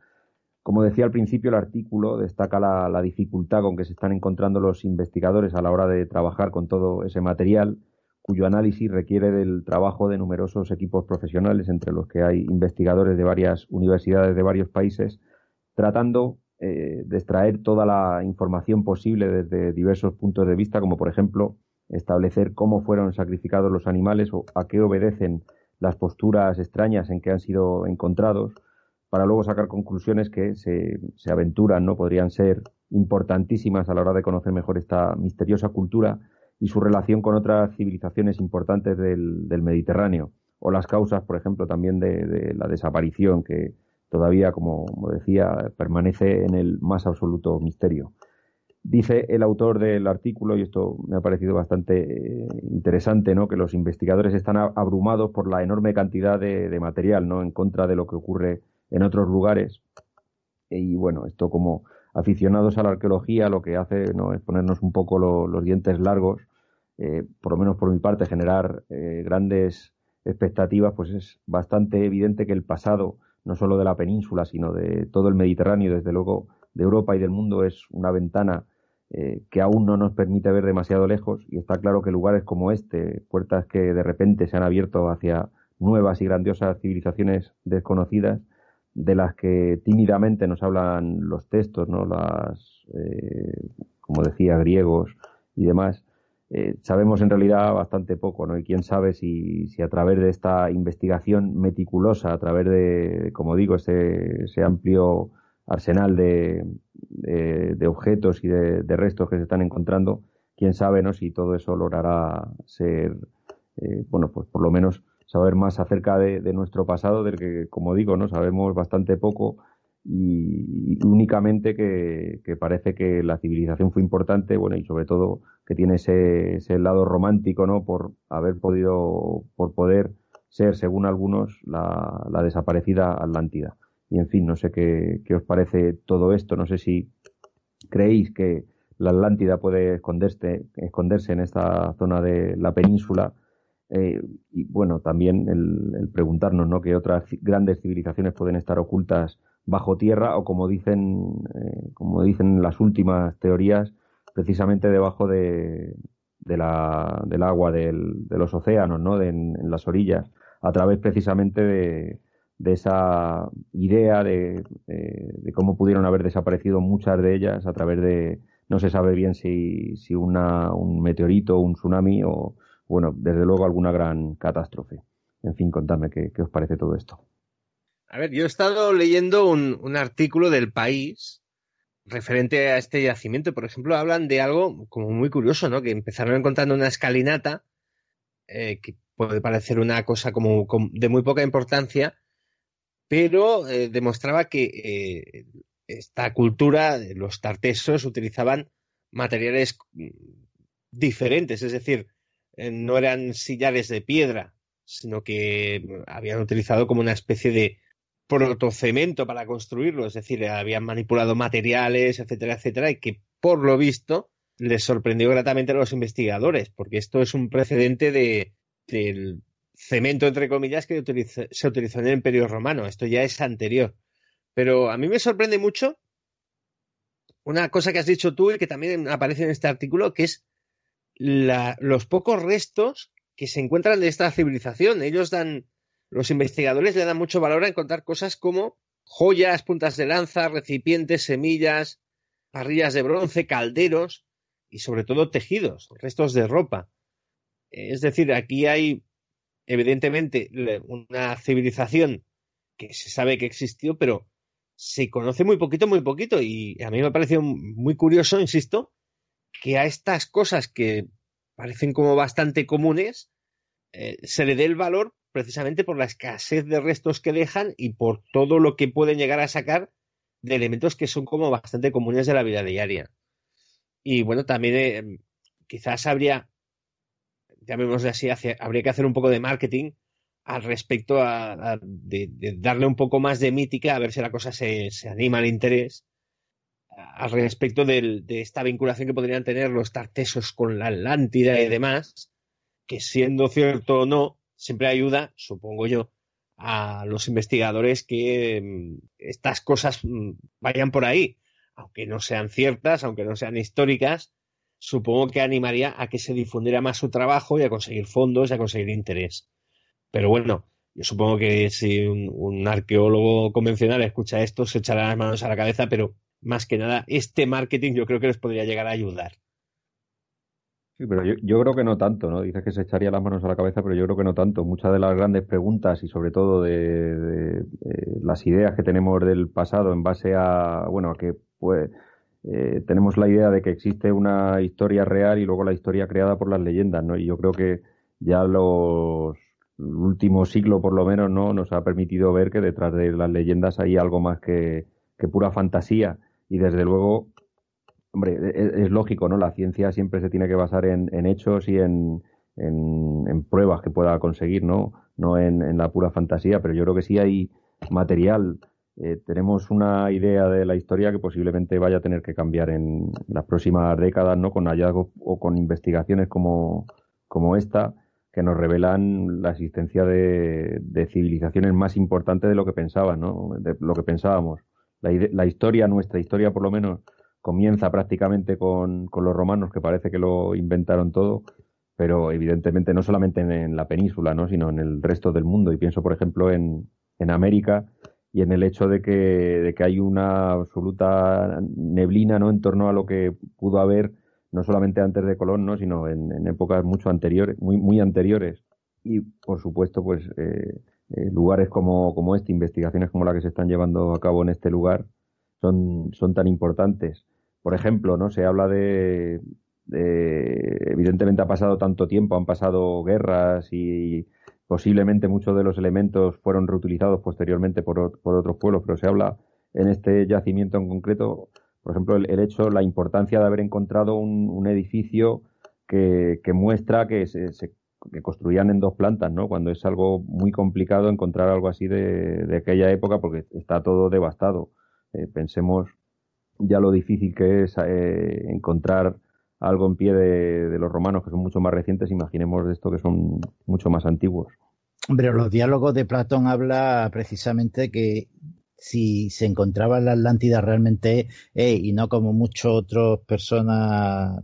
Como decía al principio, el artículo destaca la dificultad con que se están encontrando los investigadores a la hora de trabajar con todo ese material cuyo análisis requiere del trabajo de numerosos equipos profesionales, entre los que hay investigadores de varias universidades de varios países, tratando eh, de extraer toda la información posible desde diversos puntos de vista, como por ejemplo establecer cómo fueron sacrificados los animales o a qué obedecen las posturas extrañas en que han sido encontrados, para luego sacar conclusiones que se, se aventuran, ¿no? Podrían ser importantísimas a la hora de conocer mejor esta misteriosa cultura y su relación con otras civilizaciones importantes del, Mediterráneo, o las causas, por ejemplo, también de, la desaparición, que todavía, como, decía, permanece en el más absoluto misterio. Dice el autor del artículo, y esto me ha parecido bastante eh, interesante, ¿no? que los investigadores están abrumados por la enorme cantidad de, material, ¿no? en contra de lo que ocurre en otros lugares. Y bueno, esto como aficionados a la arqueología lo que hace ¿no? es ponernos un poco los dientes largos, eh, por lo menos por mi parte, generar eh, grandes expectativas, pues es bastante evidente que el pasado, no solo de la península, sino de todo el Mediterráneo, desde luego de Europa y del mundo, es una ventana eh, que aún no nos permite ver demasiado lejos y está claro que lugares como este, puertas que de repente se han abierto hacia nuevas y grandiosas civilizaciones desconocidas, de las que tímidamente nos hablan los textos, ¿no? Las, eh, como decía, griegos y demás, eh, sabemos en realidad bastante poco, ¿no? Y quién sabe si, si, a través de esta investigación meticulosa, a través de, como digo, ese, ese amplio arsenal de, de, objetos y de, restos que se están encontrando, quién sabe, ¿no? Si todo eso logrará ser, eh, bueno, pues por lo menos saber más acerca de, nuestro pasado, del que, como digo, no sabemos bastante poco y, únicamente que, parece que la civilización fue importante, bueno, y sobre todo que tiene ese, ese lado romántico, ¿no? Por haber podido, por poder ser, según algunos, la, la desaparecida Atlántida. Y en fin, no sé qué, qué os parece todo esto, no sé si creéis que la Atlántida puede esconderse, esconderse en esta zona de la península eh, y bueno, también el, preguntarnos ¿no? que otras grandes civilizaciones pueden estar ocultas bajo tierra o como dicen, eh, como dicen las últimas teorías, precisamente debajo de, la, del agua de los océanos, ¿no? De, en, las orillas, a través precisamente de, de esa idea de, de, cómo pudieron haber desaparecido muchas de ellas a través de, no se sabe bien si, si una, un meteorito, un tsunami o, bueno, desde luego alguna gran catástrofe. En fin, contadme qué, os parece todo esto. A ver, yo he estado leyendo un, artículo del país referente a este yacimiento. Por ejemplo, hablan de algo como muy curioso, ¿no? Que empezaron encontrando una escalinata eh, que puede parecer una cosa como, de muy poca importancia, pero eh, demostraba que eh, esta cultura, los tartesos, utilizaban materiales diferentes, es decir, no eran sillares de piedra, sino que habían utilizado como una especie de protocemento para construirlo, es decir, habían manipulado materiales, etcétera, etcétera, y que por lo visto les sorprendió gratamente a los investigadores, porque esto es un precedente de, del cemento, entre comillas, que se utilizó en el Imperio Romano. Esto ya es anterior. Pero a mí me sorprende mucho una cosa que has dicho tú y que también aparece en este artículo, que es los pocos restos que se encuentran de esta civilización. Ellos dan, los investigadores le dan mucho valor a encontrar cosas como joyas, puntas de lanza, recipientes, semillas, parrillas de bronce, calderos y sobre todo tejidos, restos de ropa. Es decir, aquí hay evidentemente una civilización que se sabe que existió, pero se conoce muy poquito, muy poquito. Y a mí me ha parecido muy curioso, insisto, que a estas cosas que parecen como bastante comunes, eh, se le dé el valor precisamente por la escasez de restos que dejan y por todo lo que pueden llegar a sacar de elementos que son como bastante comunes de la vida diaria. Y bueno, también eh, quizás habría, llamémosle así, habría que hacer un poco de marketing al respecto a, de, darle un poco más de mítica, a ver si la cosa se, se anima al interés al respecto de esta vinculación que podrían tener los tartesos con la Atlántida y demás, que siendo cierto o no, siempre ayuda, supongo yo, a los investigadores que mm, estas cosas mm, vayan por ahí, aunque no sean ciertas, aunque no sean históricas, supongo que animaría a que se difundiera más su trabajo y a conseguir fondos y a conseguir interés. Pero bueno, yo supongo que si un, arqueólogo convencional escucha esto, se echará las manos a la cabeza, pero más que nada, este marketing yo creo que les podría llegar a ayudar. Sí, pero yo, creo que no tanto, ¿no? Dices que se echaría las manos a la cabeza, pero yo creo que no tanto. Muchas de las grandes preguntas y sobre todo de, las ideas que tenemos del pasado en base a, bueno, a que pues eh, tenemos la idea de que existe una historia real y luego la historia creada por las leyendas, ¿no? Y yo creo que ya los el último siglo por lo menos no nos ha permitido ver que detrás de las leyendas hay algo más que, pura fantasía y desde luego hombre e, e, es, lógico no la ciencia siempre se tiene que basar en, hechos y en, en, pruebas que pueda conseguir no no en, la pura fantasía pero yo creo que sí hay material eh, tenemos una idea de la historia que posiblemente vaya a tener que cambiar en las próximas décadas no con hallazgos o con investigaciones como como esta que nos revelan la existencia de, civilizaciones más importantes de lo que pensaban, ¿no? De lo que pensábamos. La, historia, nuestra historia por lo menos, comienza prácticamente con, los romanos, que parece que lo inventaron todo, pero evidentemente no solamente en, la península, ¿no? sino en el resto del mundo. Y pienso, por ejemplo, en, América y en el hecho de que, de que hay una absoluta neblina ¿no? en torno a lo que pudo haber no solamente antes de Colón, ¿no? sino en, épocas mucho anteriores, muy, muy anteriores. Y, por supuesto, pues eh, eh, lugares como, como este, investigaciones como la que se están llevando a cabo en este lugar, son, son tan importantes. Por ejemplo, ¿no? Se habla de, evidentemente ha pasado tanto tiempo, han pasado guerras y posiblemente muchos de los elementos fueron reutilizados posteriormente por, por otros pueblos, pero se habla en este yacimiento en concreto por ejemplo, el, hecho, la importancia de haber encontrado un, edificio que, muestra que se, construían en dos plantas, ¿no? Cuando es algo muy complicado encontrar algo así de, aquella época porque está todo devastado. Eh, pensemos ya lo difícil que es eh, encontrar algo en pie de, los romanos que son mucho más recientes, imaginemos de esto que son mucho más antiguos. Hombre, los diálogos de Platón habla precisamente que si se encontraba en la Atlántida realmente y no como muchas otras personas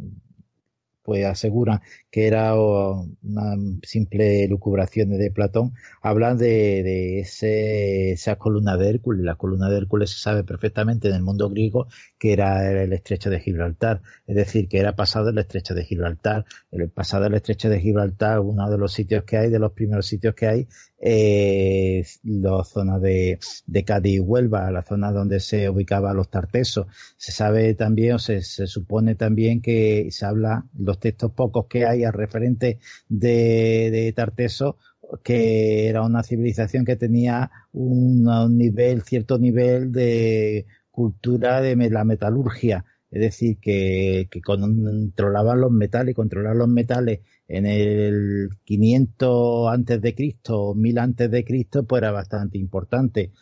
pues aseguran que era una simple lucubración de Platón, hablan de, ese, esa columna de Hércules. La columna de Hércules se sabe perfectamente en el mundo griego que era el estrecho de Gibraltar, es decir, que era pasado el estrecho de Gibraltar. El pasado el estrecho de Gibraltar, uno de los sitios que hay, de los primeros sitios que hay, eh, la zona de, de Cádiz y Huelva, la zona donde se ubicaban los tartesos. Se sabe también, o se, se supone también que se habla, los textos pocos que hay referente de, de Tarteso, que era una civilización que tenía un, nivel, cierto nivel de cultura de la metalurgia, es decir, que, que los metales controlar los metales en el 500 antes de Cristo, 1000 antes de Cristo, pues era bastante importante.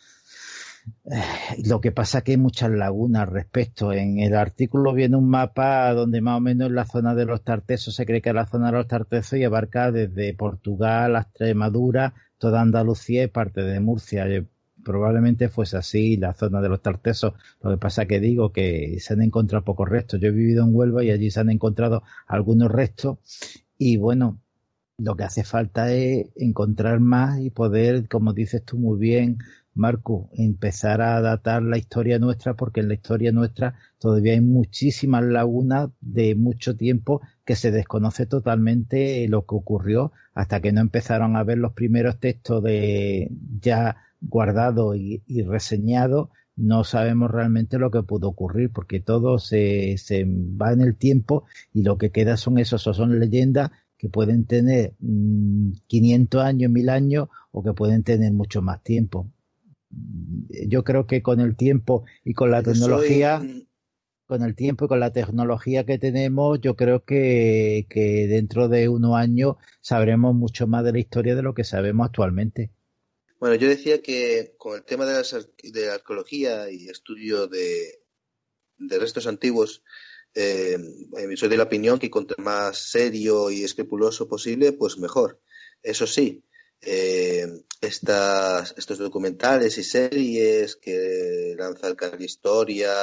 Eh, lo que pasa que hay muchas lagunas al respecto. En el artículo viene un mapa donde más o menos en la zona de los Tartesos se cree que es la zona de los Tartesos y abarca desde Portugal a Extremadura, toda Andalucía y parte de Murcia. Eh, probablemente fuese así la zona de los Tartesos. Lo que pasa que digo que se han encontrado pocos restos. Yo he vivido en Huelva y allí se han encontrado algunos restos y bueno, lo que hace falta es encontrar más y poder, como dices tú muy bien, Marco, empezar a datar la historia nuestra, porque en la historia nuestra todavía hay muchísimas lagunas de mucho tiempo que se desconoce totalmente lo que ocurrió hasta que no empezaron a ver los primeros textos de ya guardados y, reseñados no sabemos realmente lo que pudo ocurrir porque todo se, va en el tiempo y lo que queda son esos, son leyendas que pueden tener 500 mm, años, 1000 años o que pueden tener mucho más tiempo. Yo creo que con el tiempo y con la tecnología, con el tiempo y con la tecnología que tenemos, yo creo que, que dentro de unos años sabremos mucho más de la historia de lo que sabemos actualmente. Bueno, yo decía que con el tema de, la arqueología y estudio de, restos antiguos, eh, soy de la opinión que cuanto más serio y escrupuloso posible, pues mejor. Eso sí, eh, estas, estos documentales y series que lanza el canal Historia,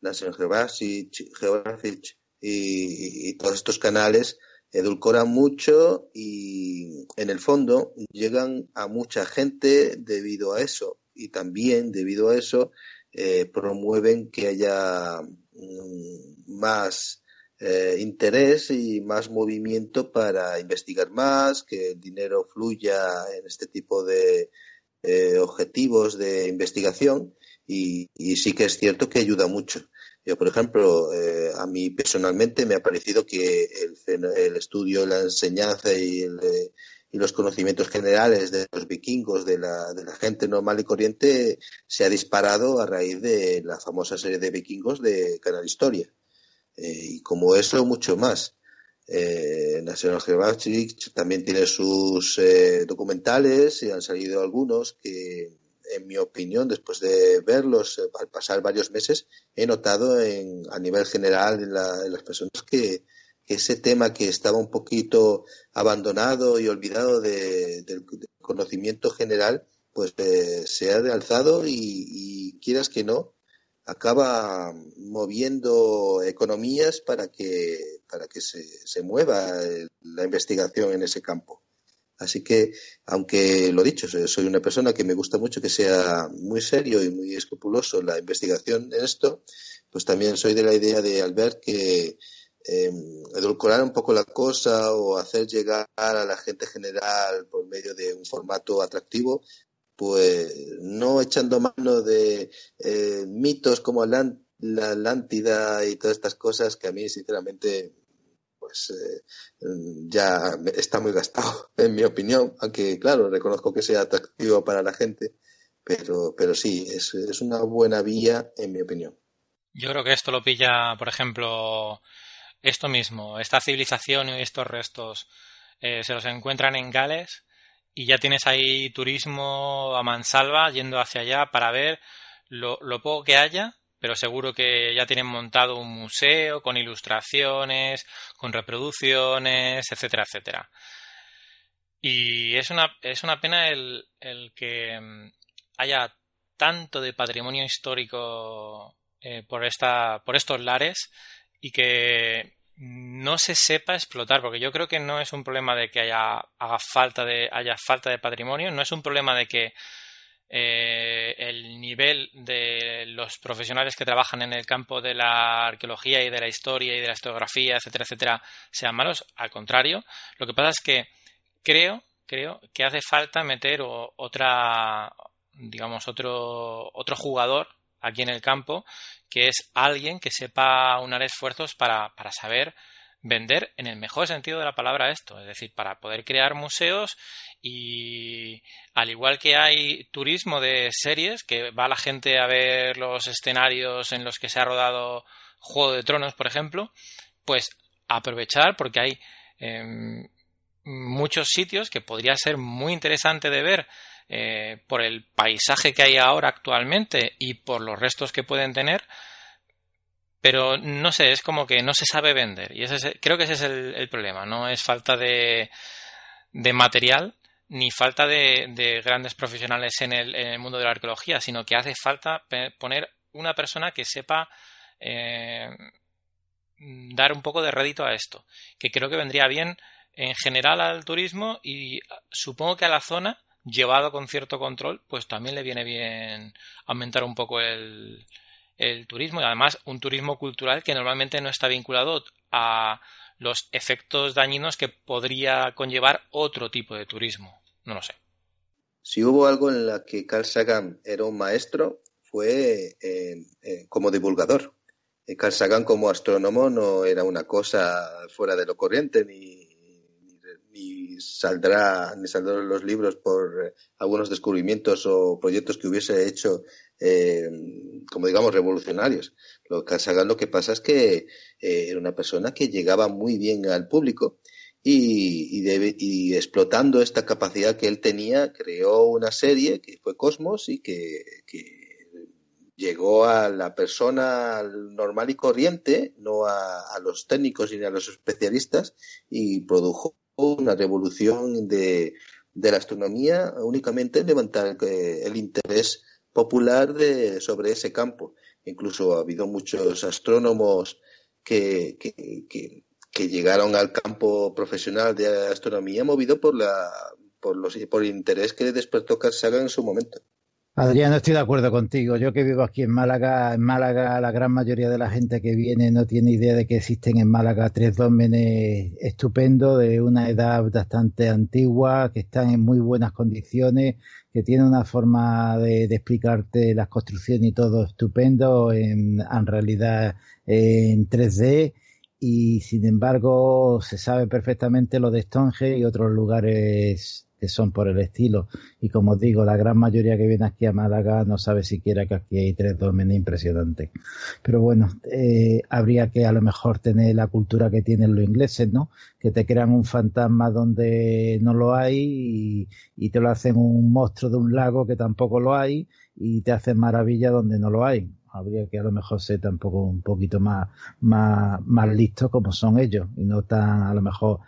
National Geographic, y, todos estos canales, edulcoran mucho y en el fondo llegan a mucha gente debido a eso. Y también debido a eso eh, promueven que haya mm, más eh, interés y más movimiento para investigar más, que el dinero fluya en este tipo de eh, objetivos de investigación y, y sí que es cierto que ayuda mucho. Yo, por ejemplo, eh, a mí personalmente me ha parecido que el, estudio, la enseñanza y, los conocimientos generales de los vikingos, de la, de la, gente normal y corriente, se ha disparado a raíz de la famosa serie de vikingos de Canal Historia. Eh, y como eso, mucho más. Eh, National Geographic también tiene sus eh, documentales y han salido algunos que en mi opinión, después de verlos eh, al pasar varios meses, he notado en, a nivel general en, las personas que, ese tema que estaba un poquito abandonado y olvidado del conocimiento general, pues eh, se ha realzado y, quieras que no, acaba moviendo economías para que, para que se, se mueva la investigación en ese campo. Así que, aunque lo dicho, soy una persona que me gusta mucho que sea muy serio y muy escrupuloso la investigación en esto, pues también soy de la idea de Albert que eh, edulcorar un poco la cosa o hacer llegar a la gente general por medio de un formato atractivo, pues no echando mano de eh, mitos como la Atlántida y todas estas cosas que a mí sinceramente pues eh, ya está muy gastado, en mi opinión, aunque claro, reconozco que sea atractivo para la gente, pero, pero sí, es, es una buena vía, en mi opinión. Yo creo que esto lo pilla, por ejemplo, esto mismo, esta civilización y estos restos eh, se los encuentran en Gales y ya tienes ahí turismo a mansalva yendo hacia allá para ver lo, poco que haya pero seguro que ya tienen montado un museo con ilustraciones, con reproducciones, etcétera, etcétera. Y es una, es una pena el, el que mm, haya tanto de patrimonio histórico eh, por, esta, por estos lares y que no se sepa explotar, porque yo creo que no es un problema de que haya, haga falta de, haya falta de patrimonio, no es un problema de que eh, el nivel de los profesionales que trabajan en el campo de la arqueología y de la historia y de la historiografía, etcétera, etcétera, sean malos. Al contrario, lo que pasa es que creo creo que hace falta meter otra, digamos, otro, otro jugador aquí en el campo, que es alguien que sepa unar esfuerzos para, para saber vender en el mejor sentido de la palabra esto, es decir, para poder crear museos y al igual que hay turismo de series, que va la gente a ver los escenarios en los que se ha rodado Juego de Tronos, por ejemplo, pues aprovechar porque hay em, muchos sitios que podría ser muy interesante de ver eh, por el paisaje que hay ahora actualmente y por los restos que pueden tener pero no sé, es como que no se sabe vender. Y ese creo que ese es el, problema. No es falta de, de material ni falta de, grandes profesionales en el, en el, mundo de la arqueología, sino que hace falta poner una persona que sepa eh, dar un poco de rédito a esto, que creo que vendría bien en general al turismo y supongo que a la zona, llevado con cierto control, pues también le viene bien aumentar un poco el, turismo y además un turismo cultural que normalmente no está vinculado a los efectos dañinos que podría conllevar otro tipo de turismo. No lo sé. Si hubo algo en la que Carl Sagan era un maestro, fue eh, eh, como divulgador. Eh, Carl Sagan como astrónomo no era una cosa fuera de lo corriente, ni, ni, saldrá, ni saldrán los libros por algunos descubrimientos o proyectos que hubiese hecho eh, como digamos, revolucionarios. Lo que lo que pasa es que eh, era una persona que llegaba muy bien al público y, explotando esta capacidad que él tenía, creó una serie que fue Cosmos y que, llegó a la persona normal y corriente, no a, los técnicos ni a los especialistas, y produjo una revolución de, de la astronomía únicamente en levantar eh, el interés popular de, sobre ese campo. Incluso ha habido muchos astrónomos que, que, llegaron al campo profesional de astronomía movido por, la, por, los, por el interés que despertó Carl en su momento. Adrián, estoy de acuerdo contigo. Yo que vivo aquí en Málaga, en Málaga la gran mayoría de la gente que viene no tiene idea de que existen en Málaga tres dólmenes estupendos de una edad bastante antigua, que están en muy buenas condiciones, que tienen una forma de, explicarte las construcciones y todo estupendo, en, en realidad en 3D y sin embargo se sabe perfectamente lo de Stonehenge y otros lugares que son por el estilo. Y como os digo, la gran mayoría que viene aquí a Málaga no sabe siquiera que aquí hay tres dólmenes impresionantes. Pero bueno, eh, habría que a lo mejor tener la cultura que tienen los ingleses, ¿no? Que te crean un fantasma donde no lo hay y, te lo hacen un monstruo de un lago que tampoco lo hay y te hacen maravilla donde no lo hay habría que a lo mejor ser tampoco un poquito más, más, más listos como son ellos y no tan a lo mejor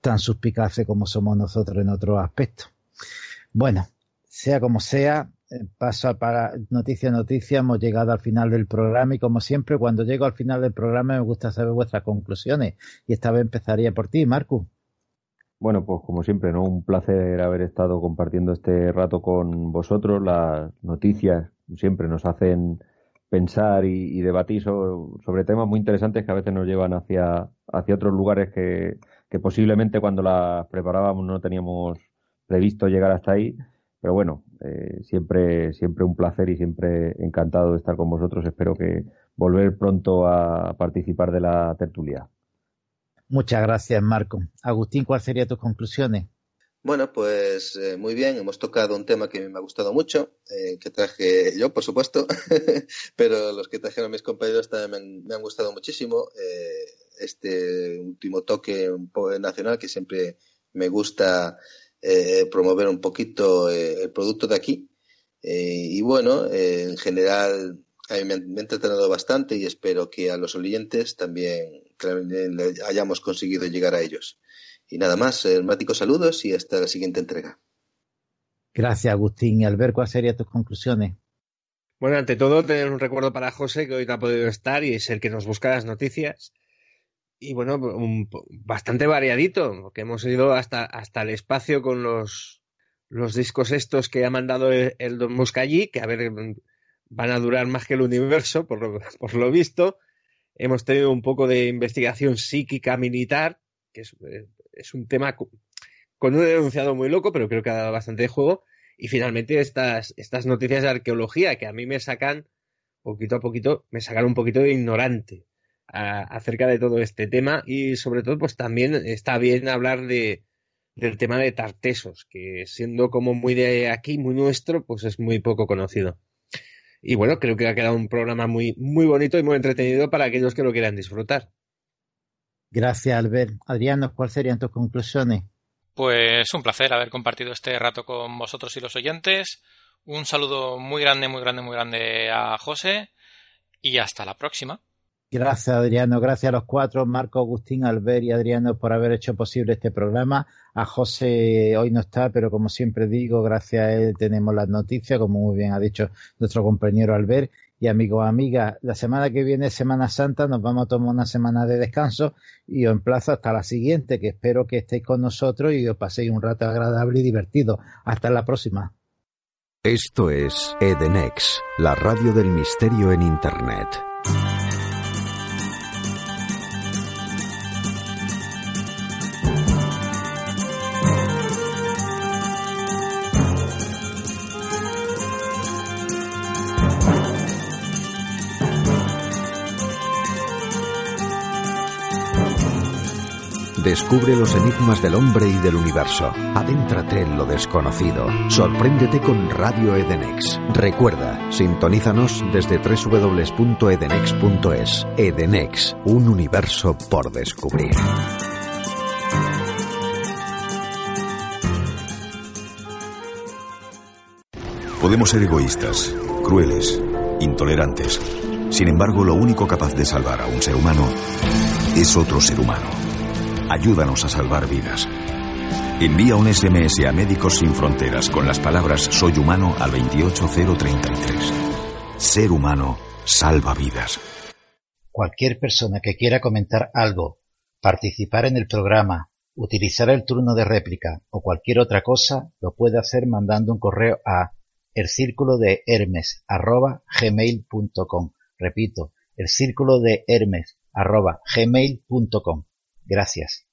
tan suspicaces como somos nosotros en otros aspectos. Bueno, sea como sea, eh, paso para noticia a noticia, hemos llegado al final del programa y como siempre, cuando llego al final del programa me gusta saber vuestras conclusiones y esta vez empezaría por ti, Marco. Bueno, pues como siempre, ¿no? Un placer haber estado compartiendo este rato con vosotros. Las noticias siempre nos hacen pensar y, debatir sobre, temas muy interesantes que a veces nos llevan hacia, hacia otros lugares que, que posiblemente cuando las preparábamos no teníamos previsto llegar hasta ahí. Pero bueno, eh, siempre, siempre un placer y siempre encantado de estar con vosotros. Espero que volver pronto a participar de la tertulia. Muchas gracias, Marco. Agustín, ¿cuáles serían tus conclusiones? Bueno, pues eh, muy bien, hemos tocado un tema que me ha gustado mucho, eh, que traje yo, por supuesto, pero los que trajeron mis compañeros también me han, gustado muchísimo. Eh, este último toque un poco nacional que siempre me gusta promover un poquito el producto de aquí. y bueno, en general a mí me, me ha entretenido bastante y espero que a los oyentes también hayamos conseguido llegar a ellos. Y nada más, hermáticos saludos y hasta la siguiente entrega. Gracias, Agustín. Y Albert, ¿cuáles serían tus conclusiones? Bueno, ante todo, tener un recuerdo para José, que hoy no ha podido estar y es el que nos busca las noticias. Y bueno, bastante variadito, porque hemos ido hasta, hasta el espacio con los, los discos estos que ha mandado el, Don Muscallí, que a ver, van a durar más que el universo, por lo, por lo visto. Hemos tenido un poco de investigación psíquica militar, que es, eh, es un tema con un enunciado muy loco, pero creo que ha dado bastante juego. Y finalmente estas, estas noticias de arqueología que a mí me sacan, poquito a poquito, me sacan un poquito de ignorante acerca de todo este tema y sobre todo pues también está bien hablar de, del tema de Tartesos, que siendo como muy de aquí, muy nuestro, pues es muy poco conocido. Y bueno, creo que ha quedado un programa muy, muy bonito y muy entretenido para aquellos que lo quieran disfrutar. Gracias, Albert. Adriano, ¿cuáles serían tus conclusiones? Pues un placer haber compartido este rato con vosotros y los oyentes. Un saludo muy grande, muy grande, muy grande a José y hasta la próxima. Gracias, Adriano. Gracias a los cuatro, Marco, Agustín, Albert y Adriano, por haber hecho posible este programa. A José hoy no está, pero como siempre digo, gracias a él tenemos las noticias, como muy bien ha dicho nuestro compañero Albert. Y amigos, amigas, la semana que viene, Semana Santa, nos vamos a tomar una semana de descanso y os emplazo hasta la siguiente, que espero que estéis con nosotros y os paséis un rato agradable y divertido. Hasta la próxima. Esto es Edenex, la radio del misterio en Internet. Descubre los enigmas del hombre y del universo. Adéntrate en lo desconocido. Sorpréndete con Radio Edenex. Recuerda, sintonízanos desde www.edenex.es. Edenex, un universo por descubrir. Podemos ser egoístas, crueles, intolerantes. Sin embargo, lo único capaz de salvar a un ser humano es otro ser humano. Ayúdanos a salvar vidas. Envía un SMS a Médicos Sin Fronteras con las palabras Soy humano al 28033. Ser humano salva vidas. Cualquier persona que quiera comentar algo, participar en el programa, utilizar el turno de réplica o cualquier otra cosa, lo puede hacer mandando un correo a el. Repito, el. Gracias.